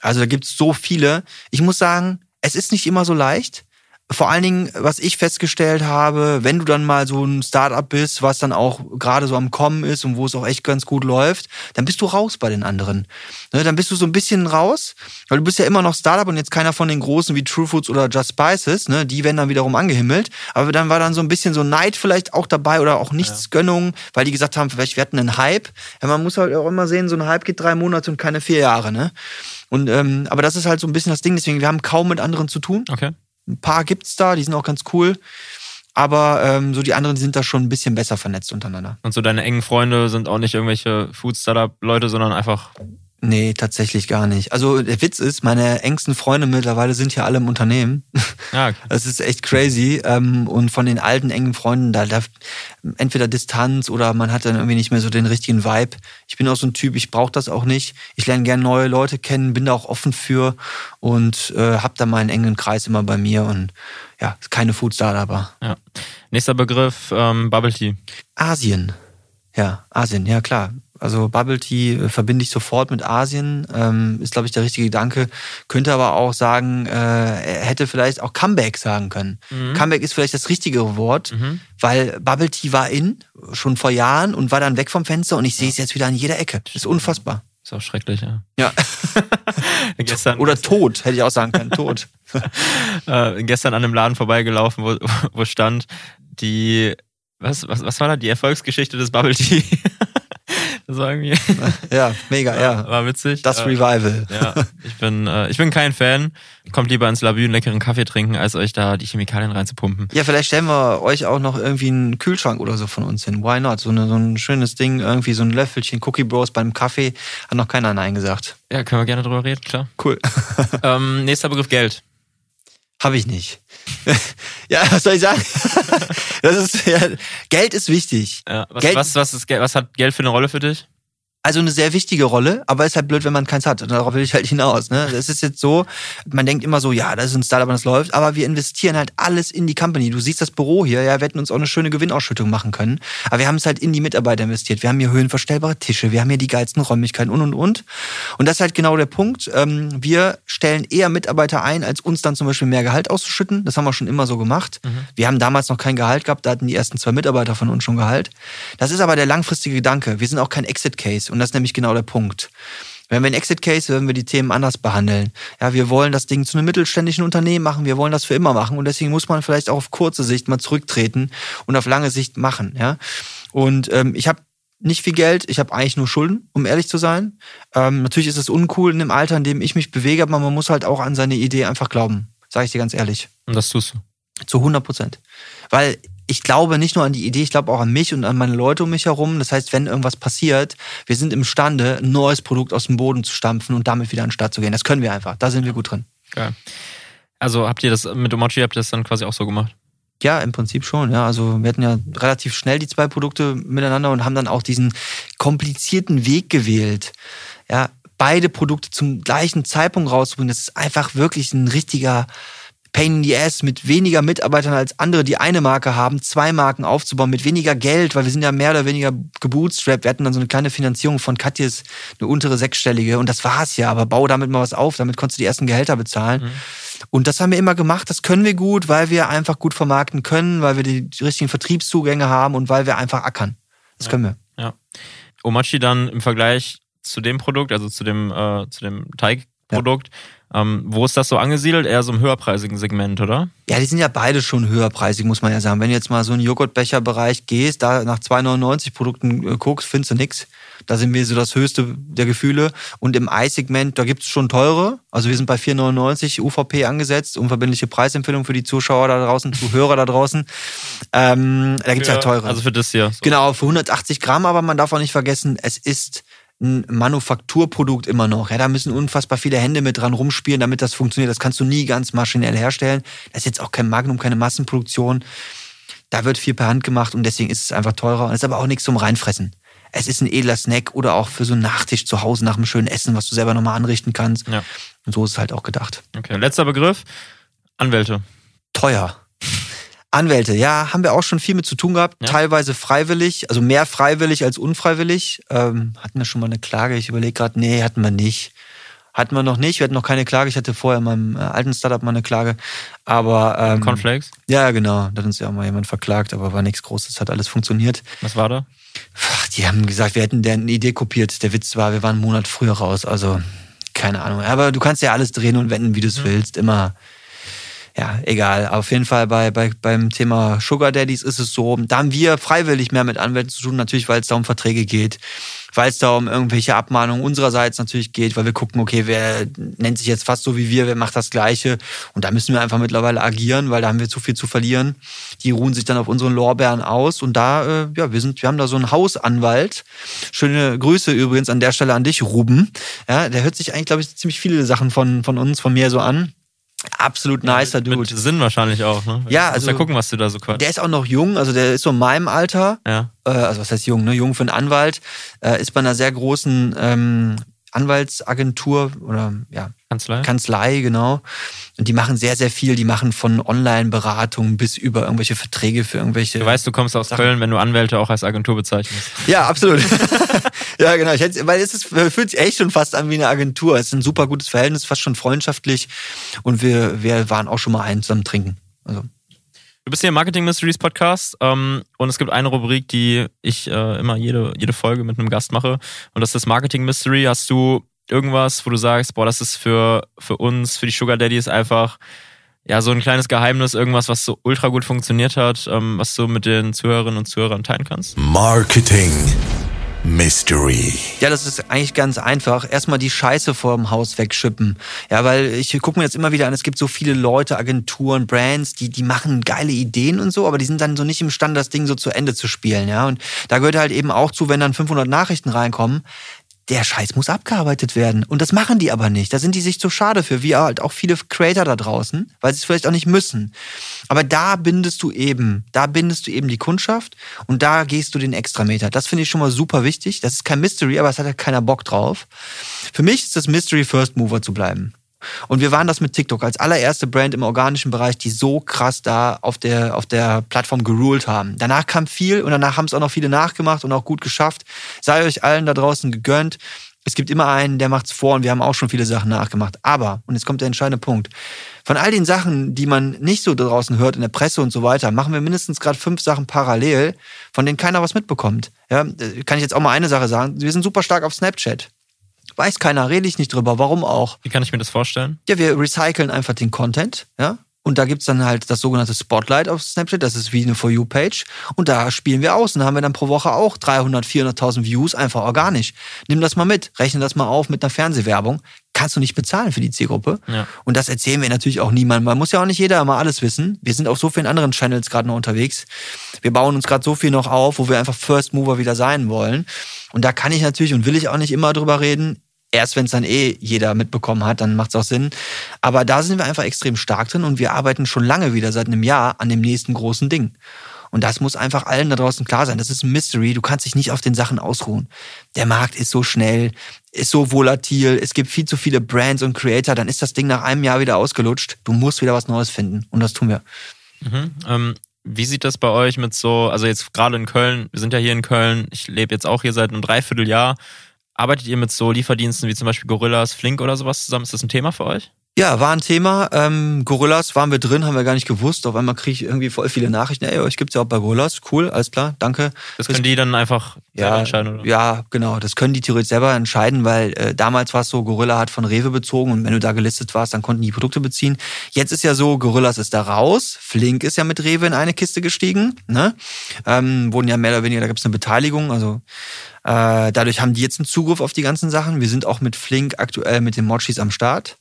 Also da gibt's so viele. Ich muss sagen, es ist nicht immer so leicht. Vor allen Dingen, was ich festgestellt habe, wenn du dann mal so ein Startup bist, was dann auch gerade so am Kommen ist und wo es auch echt ganz gut läuft, dann bist du raus bei den anderen. Ne, dann bist du so ein bisschen raus, weil du bist ja immer noch Startup und jetzt keiner von den großen wie True Foods oder Just Spices, ne, die werden dann wiederum angehimmelt. Aber dann war dann so ein bisschen so Neid vielleicht auch dabei oder auch Nichtsgönnung, ja. weil die gesagt haben, vielleicht wir hatten einen Hype. Ja, man muss halt auch immer sehen, so ein Hype geht drei Monate und keine vier Jahre, ne? Und ähm, aber das ist halt so ein bisschen das Ding, deswegen wir haben kaum mit anderen zu tun. Okay. Ein paar gibt's da, die sind auch ganz cool. Aber ähm, so die anderen sind da schon ein bisschen besser vernetzt untereinander. Und so deine engen Freunde sind auch nicht irgendwelche Food-Startup-Leute, sondern einfach Nee, tatsächlich gar nicht. Also der Witz ist, meine engsten Freunde mittlerweile sind ja alle im Unternehmen. Ja, okay. Das ist echt crazy. Ähm, und von den alten engen Freunden, da, da entweder Distanz oder man hat dann irgendwie nicht mehr so den richtigen Vibe. Ich bin auch so ein Typ, ich brauche das auch nicht. Ich lerne gerne neue Leute kennen, bin da auch offen für und äh, habe da meinen engen Kreis immer bei mir und ja, keine Food Startup. Ja. Nächster Begriff, ähm, Bubble Tea. Asien. Ja, Asien, ja klar. Also Bubble Tea äh, verbinde ich sofort mit Asien, ähm, ist, glaube ich, der richtige Gedanke. Könnte aber auch sagen, äh, er hätte vielleicht auch Comeback sagen können. Mhm. Comeback ist vielleicht das richtigere Wort, mhm. weil Bubble Tea war in, schon vor Jahren und war dann weg vom Fenster und ich sehe es jetzt wieder an jeder Ecke. Das ist unfassbar. Ist auch schrecklich, ja. Ja. gestern, Oder tot, hätte ich auch sagen können, tot. äh, gestern an einem Laden vorbeigelaufen, wo, wo stand die, was, was, was war da, die Erfolgsgeschichte des Bubble Tea? Das war irgendwie. Ja, mega, ja. War witzig. Das äh, Revival. Ja, ich bin, äh, ich bin kein Fan. Kommt lieber ins Labü einen leckeren Kaffee trinken, als euch da die Chemikalien reinzupumpen. Ja, vielleicht stellen wir euch auch noch irgendwie einen Kühlschrank oder so von uns hin. Why not? So, eine, so ein schönes Ding, irgendwie so ein Löffelchen Cookie Bros beim Kaffee. Hat noch keiner Nein gesagt. Ja, können wir gerne drüber reden, klar. Cool. ähm, nächster Begriff Geld. Habe ich nicht. ja, was soll ich sagen? das ist, ja, Geld ist wichtig. Ja, was, Geld, was, was, ist, was hat Geld für eine Rolle für dich? Also eine sehr wichtige Rolle, aber ist halt blöd, wenn man keins hat. Und darauf will ich halt hinaus. Ne? Das ist jetzt so, man denkt immer so, ja, das ist ein Startup und das läuft, aber wir investieren halt alles in die Company. Du siehst das Büro hier, ja, wir hätten uns auch eine schöne Gewinnausschüttung machen können. Aber wir haben es halt in die Mitarbeiter investiert. Wir haben hier höhenverstellbare Tische, wir haben hier die geilsten Räumlichkeiten und und und. Und das ist halt genau der Punkt. Ähm, wir stellen eher Mitarbeiter ein, als uns dann zum Beispiel mehr Gehalt auszuschütten. Das haben wir schon immer so gemacht. Mhm. Wir haben damals noch kein Gehalt gehabt, da hatten die ersten zwei Mitarbeiter von uns schon Gehalt. Das ist aber der langfristige Gedanke. Wir sind auch kein Exit-Case. Und das ist nämlich genau der Punkt. Wenn wir ein Exit Case, werden wir die Themen anders behandeln. Ja, wir wollen das Ding zu einem mittelständischen Unternehmen machen. Wir wollen das für immer machen. Und deswegen muss man vielleicht auch auf kurze Sicht mal zurücktreten und auf lange Sicht machen. Ja, und ähm, ich habe nicht viel Geld, ich habe eigentlich nur Schulden, um ehrlich zu sein. Ähm, natürlich ist es uncool in dem Alter, in dem ich mich bewege, aber man muss halt auch an seine Idee einfach glauben. Sage ich dir ganz ehrlich. Und das tust du? Zu 100 Prozent. Weil ich glaube nicht nur an die Idee, ich glaube auch an mich und an meine Leute um mich herum. Das heißt, wenn irgendwas passiert, wir sind imstande, ein neues Produkt aus dem Boden zu stampfen und damit wieder an den Start zu gehen. Das können wir einfach. Da sind wir gut drin. Geil. Also habt ihr das mit Omochi, habt ihr das dann quasi auch so gemacht? Ja, im Prinzip schon. Ja, also wir hatten ja relativ schnell die zwei Produkte miteinander und haben dann auch diesen komplizierten Weg gewählt. Ja, beide Produkte zum gleichen Zeitpunkt rauszubringen, das ist einfach wirklich ein richtiger Pain in the Ass mit weniger Mitarbeitern als andere, die eine Marke haben, zwei Marken aufzubauen, mit weniger Geld, weil wir sind ja mehr oder weniger gebootstrapped. Wir hatten dann so eine kleine Finanzierung von Katjes, eine untere sechsstellige und das war's ja. Aber bau damit mal was auf, damit konntest du die ersten Gehälter bezahlen. Mhm. Und das haben wir immer gemacht, das können wir gut, weil wir einfach gut vermarkten können, weil wir die richtigen Vertriebszugänge haben und weil wir einfach ackern. Das ja. können wir. Ja. Omachi dann im Vergleich zu dem Produkt, also zu dem, äh, zu dem Teigprodukt, ja ähm, wo ist das so angesiedelt? Eher so im höherpreisigen Segment, oder? Ja, die sind ja beide schon höherpreisig, muss man ja sagen. Wenn du jetzt mal so in den Joghurtbecherbereich gehst, da nach 2,99 Produkten äh, guckst, findest du nichts. Da sind wir so das höchste der Gefühle. Und im Eissegment, da gibt es schon teure. Also wir sind bei 4,99 UVP angesetzt, unverbindliche Preisempfehlung für die Zuschauer da draußen, Zuhörer da draußen. Ähm, da gibt es ja teure. Also für das hier. So. Genau, für 180 Gramm, aber man darf auch nicht vergessen, es ist ein Manufakturprodukt immer noch. Ja, da müssen unfassbar viele Hände mit dran rumspielen, damit das funktioniert. Das kannst du nie ganz maschinell herstellen. Das ist jetzt auch kein Magnum, keine Massenproduktion. Da wird viel per Hand gemacht und deswegen ist es einfach teurer. Und es ist aber auch nichts zum Reinfressen. Es ist ein edler Snack oder auch für so einen Nachtisch zu Hause nach einem schönen Essen, was du selber nochmal anrichten kannst. Ja. Und so ist es halt auch gedacht. Okay, letzter Begriff. Anwälte. Teuer. Anwälte, ja, haben wir auch schon viel mit zu tun gehabt. Ja. Teilweise freiwillig, also mehr freiwillig als unfreiwillig. Ähm, hatten wir schon mal eine Klage? Ich überlege gerade, nee, hatten wir nicht. Hatten wir noch nicht, wir hatten noch keine Klage. Ich hatte vorher in meinem äh, alten Startup mal eine Klage. Aber. Ähm, Cornflakes? Ja, genau. Da hat uns ja auch mal jemand verklagt, aber war nichts Großes, hat alles funktioniert. Was war da? Ach, die haben gesagt, wir hätten deren Idee kopiert. Der Witz war, wir waren einen Monat früher raus. Also, keine Ahnung. Aber du kannst ja alles drehen und wenden, wie du es mhm. willst. Immer ja, egal. Auf jeden Fall bei, bei, beim Thema Sugar Daddies ist es so, da haben wir freiwillig mehr mit Anwälten zu tun, natürlich, weil es da um Verträge geht, weil es da um irgendwelche Abmahnungen unsererseits natürlich geht, weil wir gucken, okay, wer nennt sich jetzt fast so wie wir, wer macht das Gleiche. Und da müssen wir einfach mittlerweile agieren, weil da haben wir zu viel zu verlieren. Die ruhen sich dann auf unseren Lorbeeren aus. Und da, äh, ja, wir sind, wir haben da so einen Hausanwalt. Schöne Grüße übrigens an der Stelle an dich, Ruben. Ja, der hört sich eigentlich, glaube ich, ziemlich viele Sachen von, von uns, von mir so an. Absolut nicer Dude. Mit Sinn wahrscheinlich auch, ne? Ja, also. Mal gucken, was du da so quatschst. Der ist auch noch jung, also der ist so in meinem Alter. Ja. Äh, also was heißt jung, ne? Jung für einen Anwalt. Äh, ist bei einer sehr großen ähm, Anwaltsagentur oder ja, Kanzlei. Kanzlei, genau. Und die machen sehr, sehr viel. Die machen von Online-Beratung bis über irgendwelche Verträge für irgendwelche. Du weißt, du kommst aus Sachen. Köln, wenn du Anwälte auch als Agentur bezeichnest. Ja, absolut. ja, genau. Ich hätte, weil es ist, fühlt sich echt schon fast an wie eine Agentur. Es ist ein super gutes Verhältnis, fast schon freundschaftlich. Und wir, wir waren auch schon mal ein zusammen trinken. Also. Du bist hier im Marketing Mysteries Podcast ähm, und es gibt eine Rubrik, die ich äh, immer jede, jede Folge mit einem Gast mache und das ist das Marketing Mystery. Hast du irgendwas, wo du sagst, boah, das ist für, für uns, für die Sugar Daddies einfach ja so ein kleines Geheimnis, irgendwas, was so ultra gut funktioniert hat, ähm, was du mit den Zuhörerinnen und Zuhörern teilen kannst? Marketing Mystery. Ja, das ist eigentlich ganz einfach. Erstmal die Scheiße vorm Haus wegschippen. Ja, weil ich gucke mir jetzt immer wieder an, es gibt so viele Leute, Agenturen, Brands, die, die machen geile Ideen und so, aber die sind dann so nicht imstande, das Ding so zu Ende zu spielen. Ja, und da gehört halt eben auch zu, wenn dann 500 Nachrichten reinkommen, der Scheiß muss abgearbeitet werden. Und das machen die aber nicht. Da sind die sich zu schade für, wie halt auch viele Creator da draußen, weil sie es vielleicht auch nicht müssen. Aber da bindest du eben, da bindest du eben die Kundschaft und da gehst du den Extrameter. Das finde ich schon mal super wichtig. Das ist kein Mystery, aber es hat ja keiner Bock drauf. Für mich ist das Mystery First Mover zu bleiben. Und wir waren das mit TikTok als allererste Brand im organischen Bereich, die so krass da auf der, auf der Plattform geruled haben. Danach kam viel und danach haben es auch noch viele nachgemacht und auch gut geschafft. Sei euch allen da draußen gegönnt. Es gibt immer einen, der macht's vor und wir haben auch schon viele Sachen nachgemacht. Aber, und jetzt kommt der entscheidende Punkt, von all den Sachen, die man nicht so draußen hört in der Presse und so weiter, machen wir mindestens gerade fünf Sachen parallel, von denen keiner was mitbekommt. Ja, kann ich jetzt auch mal eine Sache sagen. Wir sind super stark auf Snapchat. Weiß keiner, rede ich nicht drüber. Warum auch? Wie kann ich mir das vorstellen? Ja, wir recyceln einfach den Content, ja. Und da gibt's dann halt das sogenannte Spotlight auf Snapchat, das ist wie eine For You-Page. Und da spielen wir aus und da haben wir dann pro Woche auch 300, 400.000 Views, einfach organisch. Nimm das mal mit, rechne das mal auf mit einer Fernsehwerbung. Kannst du nicht bezahlen für die Zielgruppe. Ja. Und das erzählen wir natürlich auch niemandem. Man muss ja auch nicht jeder immer alles wissen. Wir sind auf so vielen anderen Channels gerade noch unterwegs. Wir bauen uns gerade so viel noch auf, wo wir einfach First Mover wieder sein wollen. Und da kann ich natürlich und will ich auch nicht immer drüber reden erst wenn es dann eh jeder mitbekommen hat, dann macht es auch Sinn. Aber da sind wir einfach extrem stark drin und wir arbeiten schon lange wieder, seit einem Jahr, an dem nächsten großen Ding. Und das muss einfach allen da draußen klar sein. Das ist ein Mystery. Du kannst dich nicht auf den Sachen ausruhen. Der Markt ist so schnell, ist so volatil. Es gibt viel zu viele Brands und Creator. Dann ist das Ding nach einem Jahr wieder ausgelutscht. Du musst wieder was Neues finden. Und das tun wir. Mhm. Ähm, wie sieht das bei euch mit so, also jetzt gerade in Köln, wir sind ja hier in Köln, ich lebe jetzt auch hier seit einem Dreivierteljahr. Arbeitet ihr mit so Lieferdiensten wie zum Beispiel Gorillas, Flink oder sowas zusammen? Ist das ein Thema für euch? Ja, war ein Thema. Ähm, Gorillas waren wir drin, haben wir gar nicht gewusst. Auf einmal kriege ich irgendwie voll viele Nachrichten. Ey, euch gibt's ja auch bei Gorillas. Cool, alles klar, danke. Das können die dann einfach ja, selber entscheiden, oder? Ja, genau. Das können die theoretisch selber entscheiden, weil äh, damals war es so, Gorilla hat von Rewe bezogen und wenn du da gelistet warst, dann konnten die Produkte beziehen. Jetzt ist ja so, Gorillas ist da raus. Flink ist ja mit Rewe in eine Kiste gestiegen. Ne? Ähm, wurden ja mehr oder weniger, da gibt's eine Beteiligung. Also äh, dadurch haben die jetzt einen Zugriff auf die ganzen Sachen. Wir sind auch mit Flink aktuell mit den Mochis am Start.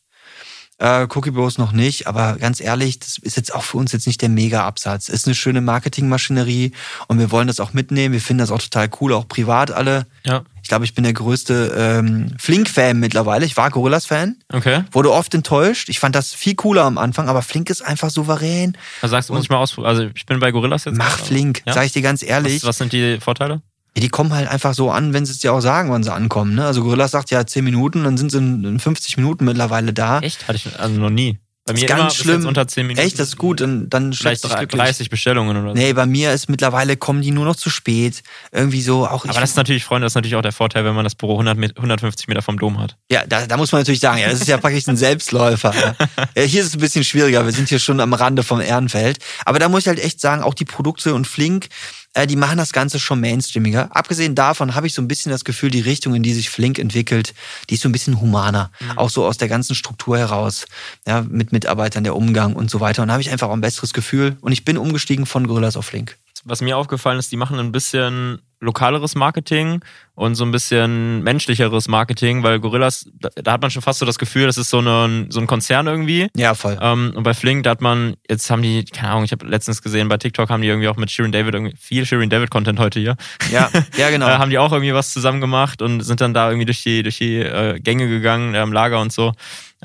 Äh, Cookie Bros noch nicht, aber ganz ehrlich, das ist jetzt auch für uns jetzt nicht der Mega-Absatz. Ist eine schöne Marketingmaschinerie und wir wollen das auch mitnehmen. Wir finden das auch total cool, auch privat alle. Ja. Ich glaube, ich bin der größte ähm, Flink-Fan mittlerweile. Ich war Gorillas-Fan. Okay. Wurde oft enttäuscht. Ich fand das viel cooler am Anfang, aber Flink ist einfach souverän. Was sagst du, muss ich mal ausprobieren? Also ich bin bei Gorillas jetzt. Mach Flink, ja? sag ich dir ganz ehrlich. Was, was sind die Vorteile? Ja, die kommen halt einfach so an, wenn sie es dir auch sagen, wann sie ankommen. Ne? Also Gorillas sagt ja 10 Minuten, dann sind sie in 50 Minuten mittlerweile da. Echt? Hatte ich also noch nie. Bei mir ist ganz schlimm. unter 10 Minuten. Echt, das ist gut. Dann, dann Vielleicht schätze ich drei- glücklich. 30 Bestellungen oder so. Nee, bei mir ist mittlerweile kommen die nur noch zu spät. Irgendwie so auch. Aber das ist natürlich, Freunde, das ist natürlich auch der Vorteil, wenn man das Büro 100 Met- 150 Meter vom Dom hat. Ja, da, da muss man natürlich sagen, ja, das ist ja praktisch ein Selbstläufer. Ja. Ja, hier ist es ein bisschen schwieriger. Wir sind hier schon am Rande vom Ehrenfeld. Aber da muss ich halt echt sagen, auch die Produkte und Flink, äh, die machen das Ganze schon mainstreamiger. Abgesehen davon habe ich so ein bisschen das Gefühl, die Richtung, in die sich Flink entwickelt, die ist so ein bisschen humaner. Auch so aus der ganzen Struktur heraus. Ja, mit Mitarbeitern, der Umgang und so weiter. Und da habe ich einfach auch ein besseres Gefühl. Und ich bin umgestiegen von Gorillas auf Flink. Was mir aufgefallen ist, die machen ein bisschen lokaleres Marketing und so ein bisschen menschlicheres Marketing, weil Gorillas, da, da hat man schon fast so das Gefühl, das ist so, eine, so ein Konzern irgendwie. Ja, voll. Ähm, und bei Flink, da hat man, jetzt haben die, keine Ahnung, ich habe letztens gesehen, bei TikTok haben die irgendwie auch mit Shirin David irgendwie, viel Shirin David Content heute hier. Ja, ja, genau. Äh, haben die auch irgendwie was zusammen gemacht und sind dann da irgendwie durch die, durch die äh, Gänge gegangen, äh, im Lager und so.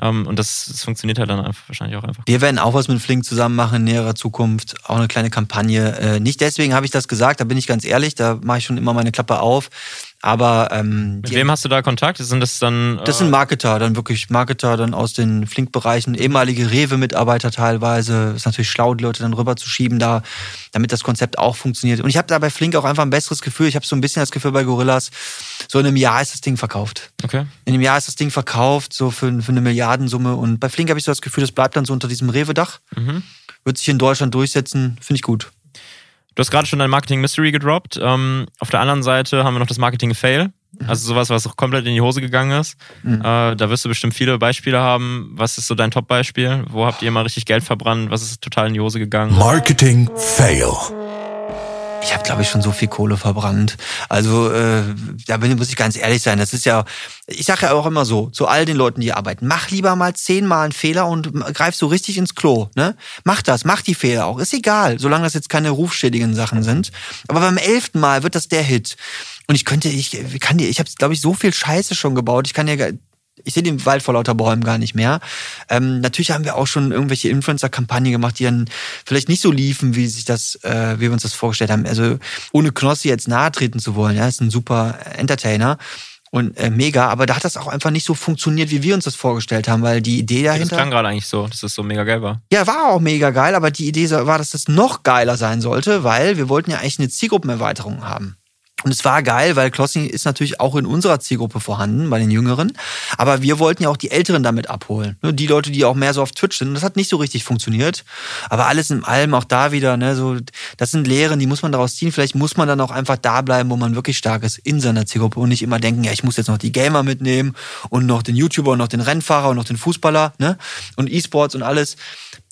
Ähm, und das, das funktioniert halt dann einfach, wahrscheinlich auch einfach. Wir werden auch was mit Flink zusammen machen in näherer Zukunft. Auch eine kleine Kampagne. Äh, nicht deswegen habe ich das gesagt, da bin ich ganz ehrlich, da mache ich schon immer meine Klappe auf. Aber ähm, Mit wem hast du da Kontakt? Sind das dann. Äh, das sind Marketer, dann wirklich Marketer dann aus den Flink-Bereichen, ehemalige Rewe-Mitarbeiter teilweise. Ist natürlich schlau, die Leute dann rüberzuschieben da, damit das Konzept auch funktioniert. Und ich habe da bei Flink auch einfach ein besseres Gefühl. Ich habe so ein bisschen das Gefühl bei Gorillas, so in einem Jahr ist das Ding verkauft. Okay. In einem Jahr ist das Ding verkauft, so für, für eine Milliardensumme. Und bei Flink habe ich so das Gefühl, das bleibt dann so unter diesem Rewe-Dach. Mhm. Wird sich in Deutschland durchsetzen, finde ich gut. Du hast gerade schon dein Marketing Mystery gedroppt. Ähm, auf der anderen Seite haben wir noch das Marketing Fail. Also sowas, was auch komplett in die Hose gegangen ist. Mhm. Äh, da wirst du bestimmt viele Beispiele haben. Was ist so dein Top-Beispiel? Wo habt ihr mal richtig Geld verbrannt? Was ist total in die Hose gegangen? Marketing Fail. Ich habe, glaube ich, schon so viel Kohle verbrannt. Also äh, da bin, muss ich ganz ehrlich sein. Das ist ja, ich sage ja auch immer so, zu all den Leuten, die arbeiten, mach lieber mal zehnmal einen Fehler und greif so richtig ins Klo. Ne? Mach das, mach die Fehler auch. Ist egal, solange das jetzt keine rufschädigenden Sachen sind. Aber beim elften Mal wird das der Hit. Und ich könnte, ich kann dir, ich habe, glaube ich, so viel Scheiße schon gebaut. Ich kann ja gar- ich sehe den Wald vor lauter Bäumen gar nicht mehr. Ähm, natürlich haben wir auch schon irgendwelche Influencer-Kampagnen gemacht, die dann vielleicht nicht so liefen, wie sich das, äh, wie wir uns das vorgestellt haben. Also ohne Knossi jetzt nahe treten zu wollen, ja, ist ein super Entertainer und äh, mega, aber da hat das auch einfach nicht so funktioniert, wie wir uns das vorgestellt haben, weil die Idee Das dahinter. klang gerade eigentlich so, dass das so mega geil war. Ja, war auch mega geil, aber die Idee war, dass das noch geiler sein sollte, weil wir wollten ja eigentlich eine Zielgruppenerweiterung haben. Und es war geil, weil Klossing ist natürlich auch in unserer Zielgruppe vorhanden, bei den Jüngeren. Aber wir wollten ja auch die Älteren damit abholen. Ne, Die Leute, die auch mehr so auf Twitch sind. Und das hat nicht so richtig funktioniert. Aber alles in allem auch da wieder, ne, so, das sind Lehren, die muss man daraus ziehen. Vielleicht muss man dann auch einfach da bleiben, wo man wirklich stark ist in seiner Zielgruppe und nicht immer denken, ja, ich muss jetzt noch die Gamer mitnehmen und noch den YouTuber und noch den Rennfahrer und noch den Fußballer, ne? Und E-Sports und alles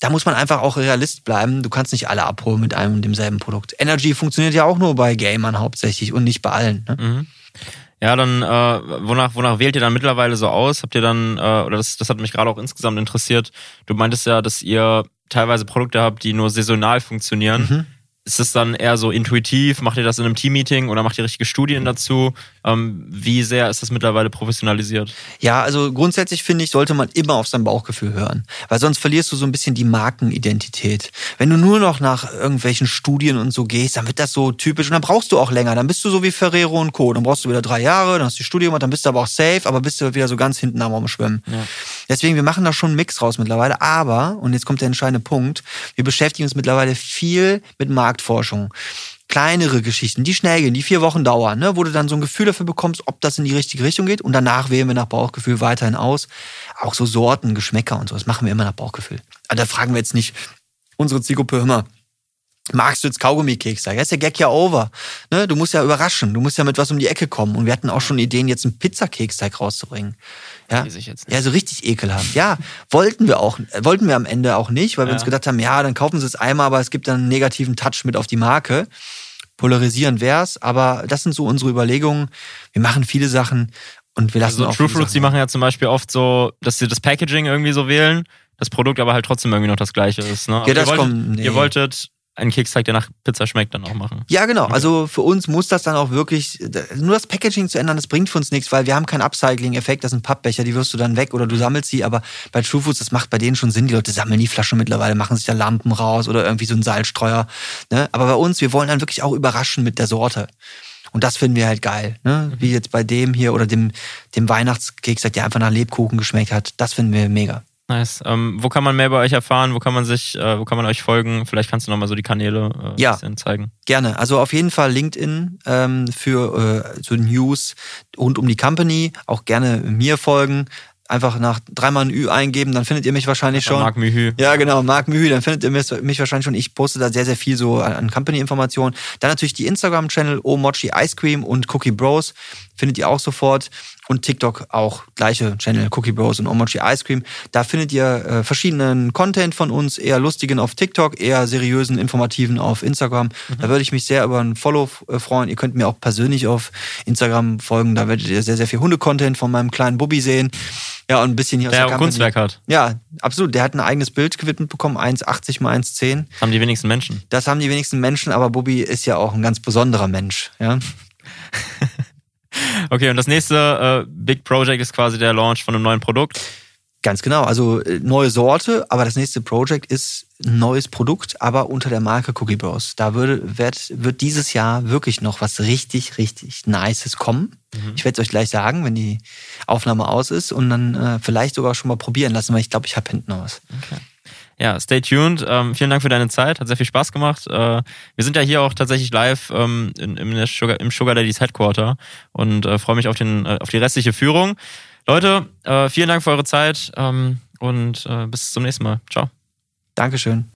da muss man einfach auch Realist bleiben. Du kannst nicht alle abholen mit einem und demselben Produkt. Energy funktioniert ja auch nur bei Gamern hauptsächlich und nicht bei allen. Ne? Mhm. Ja, dann, äh, wonach, wonach wählt ihr dann mittlerweile so aus? Habt ihr dann, äh, oder das, das hat mich gerade auch insgesamt interessiert, du meintest ja, dass ihr teilweise Produkte habt, die nur saisonal funktionieren. Mhm. Ist es dann eher so intuitiv? Macht ihr das in einem Teammeeting oder macht ihr richtige Studien dazu? Ähm, wie sehr ist das mittlerweile professionalisiert? Ja, also grundsätzlich finde ich, sollte man immer auf sein Bauchgefühl hören. Weil sonst verlierst du so ein bisschen die Markenidentität. Wenn du nur noch nach irgendwelchen Studien und so gehst, dann wird das so typisch und dann brauchst du auch länger. Dann bist du so wie Ferrero und Co. Dann brauchst du wieder drei Jahre, dann hast du die Studie gemacht, dann bist du aber auch safe, aber bist du wieder so ganz hinten am Rumschwimmen. Ja. Deswegen, wir machen da schon einen Mix raus mittlerweile. Aber, und jetzt kommt der entscheidende Punkt, wir beschäftigen uns mittlerweile viel mit Marktforschung. Kleinere Geschichten, die schnell gehen, die vier Wochen dauern, ne, wo du dann so ein Gefühl dafür bekommst, ob das in die richtige Richtung geht. Und danach wählen wir nach Bauchgefühl weiterhin aus. Auch so Sorten, Geschmäcker und so, das machen wir immer nach Bauchgefühl. Also da fragen wir jetzt nicht unsere Zielgruppe immer, magst du jetzt Kaugummi-Keks? Da ist der Gag ja over. Ne? Du musst ja überraschen, du musst ja mit was um die Ecke kommen. Und wir hatten auch schon Ideen, jetzt einen Pizzakeksteig rauszubringen. Ja, ja, so richtig ekelhaft. Ja, wollten wir auch, wollten wir am Ende auch nicht, weil wir Ja. uns gedacht haben, ja, dann kaufen sie es einmal, aber es gibt dann einen negativen Touch mit auf die Marke. Polarisierend wär's, aber das sind so unsere Überlegungen. Wir machen viele Sachen und wir lassen Also auch True Fruits, die machen ja zum Beispiel oft so, dass sie das Packaging irgendwie so wählen, das Produkt aber halt trotzdem irgendwie noch das gleiche ist. Ne? Aber das ihr, wolltet, kommt- nee. ihr wolltet einen Keksteig, der nach Pizza schmeckt, dann auch machen. Ja, genau. Also für uns muss das dann auch wirklich, nur das Packaging zu ändern, das bringt für uns nichts, weil wir haben keinen Upcycling-Effekt. Das sind Pappbecher, die wirst du dann weg oder du sammelst sie. Aber bei True Foods, das macht bei denen schon Sinn. Die Leute sammeln die Flaschen mittlerweile, machen sich da Lampen raus oder irgendwie so einen Salzstreuer. Ne? Aber bei uns, wir wollen dann wirklich auch überraschen mit der Sorte. Und das finden wir halt geil. Ne? Wie jetzt bei dem hier oder dem, dem Weihnachtskeks, der einfach nach Lebkuchen geschmeckt hat. Das finden wir mega. Nice. Ähm, wo kann man mehr bei euch erfahren? Wo kann man sich, äh, wo kann man euch folgen? Vielleicht kannst du nochmal so die Kanäle äh, ja, zeigen. Gerne. Also auf jeden Fall LinkedIn ähm, für äh, so News rund um die Company. Auch gerne mir folgen einfach nach dreimal ein Ü eingeben, dann findet ihr mich wahrscheinlich schon. Marc Mühü. Ja, genau, Marc Mühü, dann findet ihr mich wahrscheinlich schon. Ich poste da sehr, sehr viel so an Company-Informationen. Dann natürlich die Instagram-Channel Omochi Ice Cream und Cookie Bros. Findet ihr auch sofort. Und TikTok auch gleiche Channel, Cookie Bros und Omochi Ice Cream. Da findet ihr äh, verschiedenen Content von uns, eher lustigen auf TikTok, eher seriösen, informativen auf Instagram. Mhm. Da würde ich mich sehr über ein Follow äh, freuen. Ihr könnt mir auch persönlich auf Instagram folgen. Da werdet ihr sehr, sehr viel Hunde-Content von meinem kleinen Bubby sehen. Ja, und ein bisschen hier der aus der Kunstwerk hat. Ja, absolut. Der hat ein eigenes Bild gewidmet bekommen, 1,80 mal 1,10. Das haben die wenigsten Menschen. Das haben die wenigsten Menschen, aber Bobby ist ja auch ein ganz besonderer Mensch. Ja. okay, und das nächste äh, Big Project ist quasi der Launch von einem neuen Produkt. Ganz genau. Also äh, neue Sorte, aber das nächste Project ist ein neues Produkt, aber unter der Marke Cookie Bros. Da würde, wird, wird dieses Jahr wirklich noch was richtig, richtig Nices kommen. Mhm. Ich werde es euch gleich sagen, wenn die Aufnahme aus ist und dann äh, vielleicht sogar schon mal probieren lassen, weil ich glaube, ich habe hinten noch was. Okay. Ja, stay tuned. Ähm, vielen Dank für deine Zeit. Hat sehr viel Spaß gemacht. Äh, wir sind ja hier auch tatsächlich live ähm, in, in Sugar, im Sugar Daddy's Headquarter und äh, freue mich auf, den, äh, auf die restliche Führung. Leute, äh, vielen Dank für eure Zeit ähm, und äh, bis zum nächsten Mal. Ciao. Dankeschön.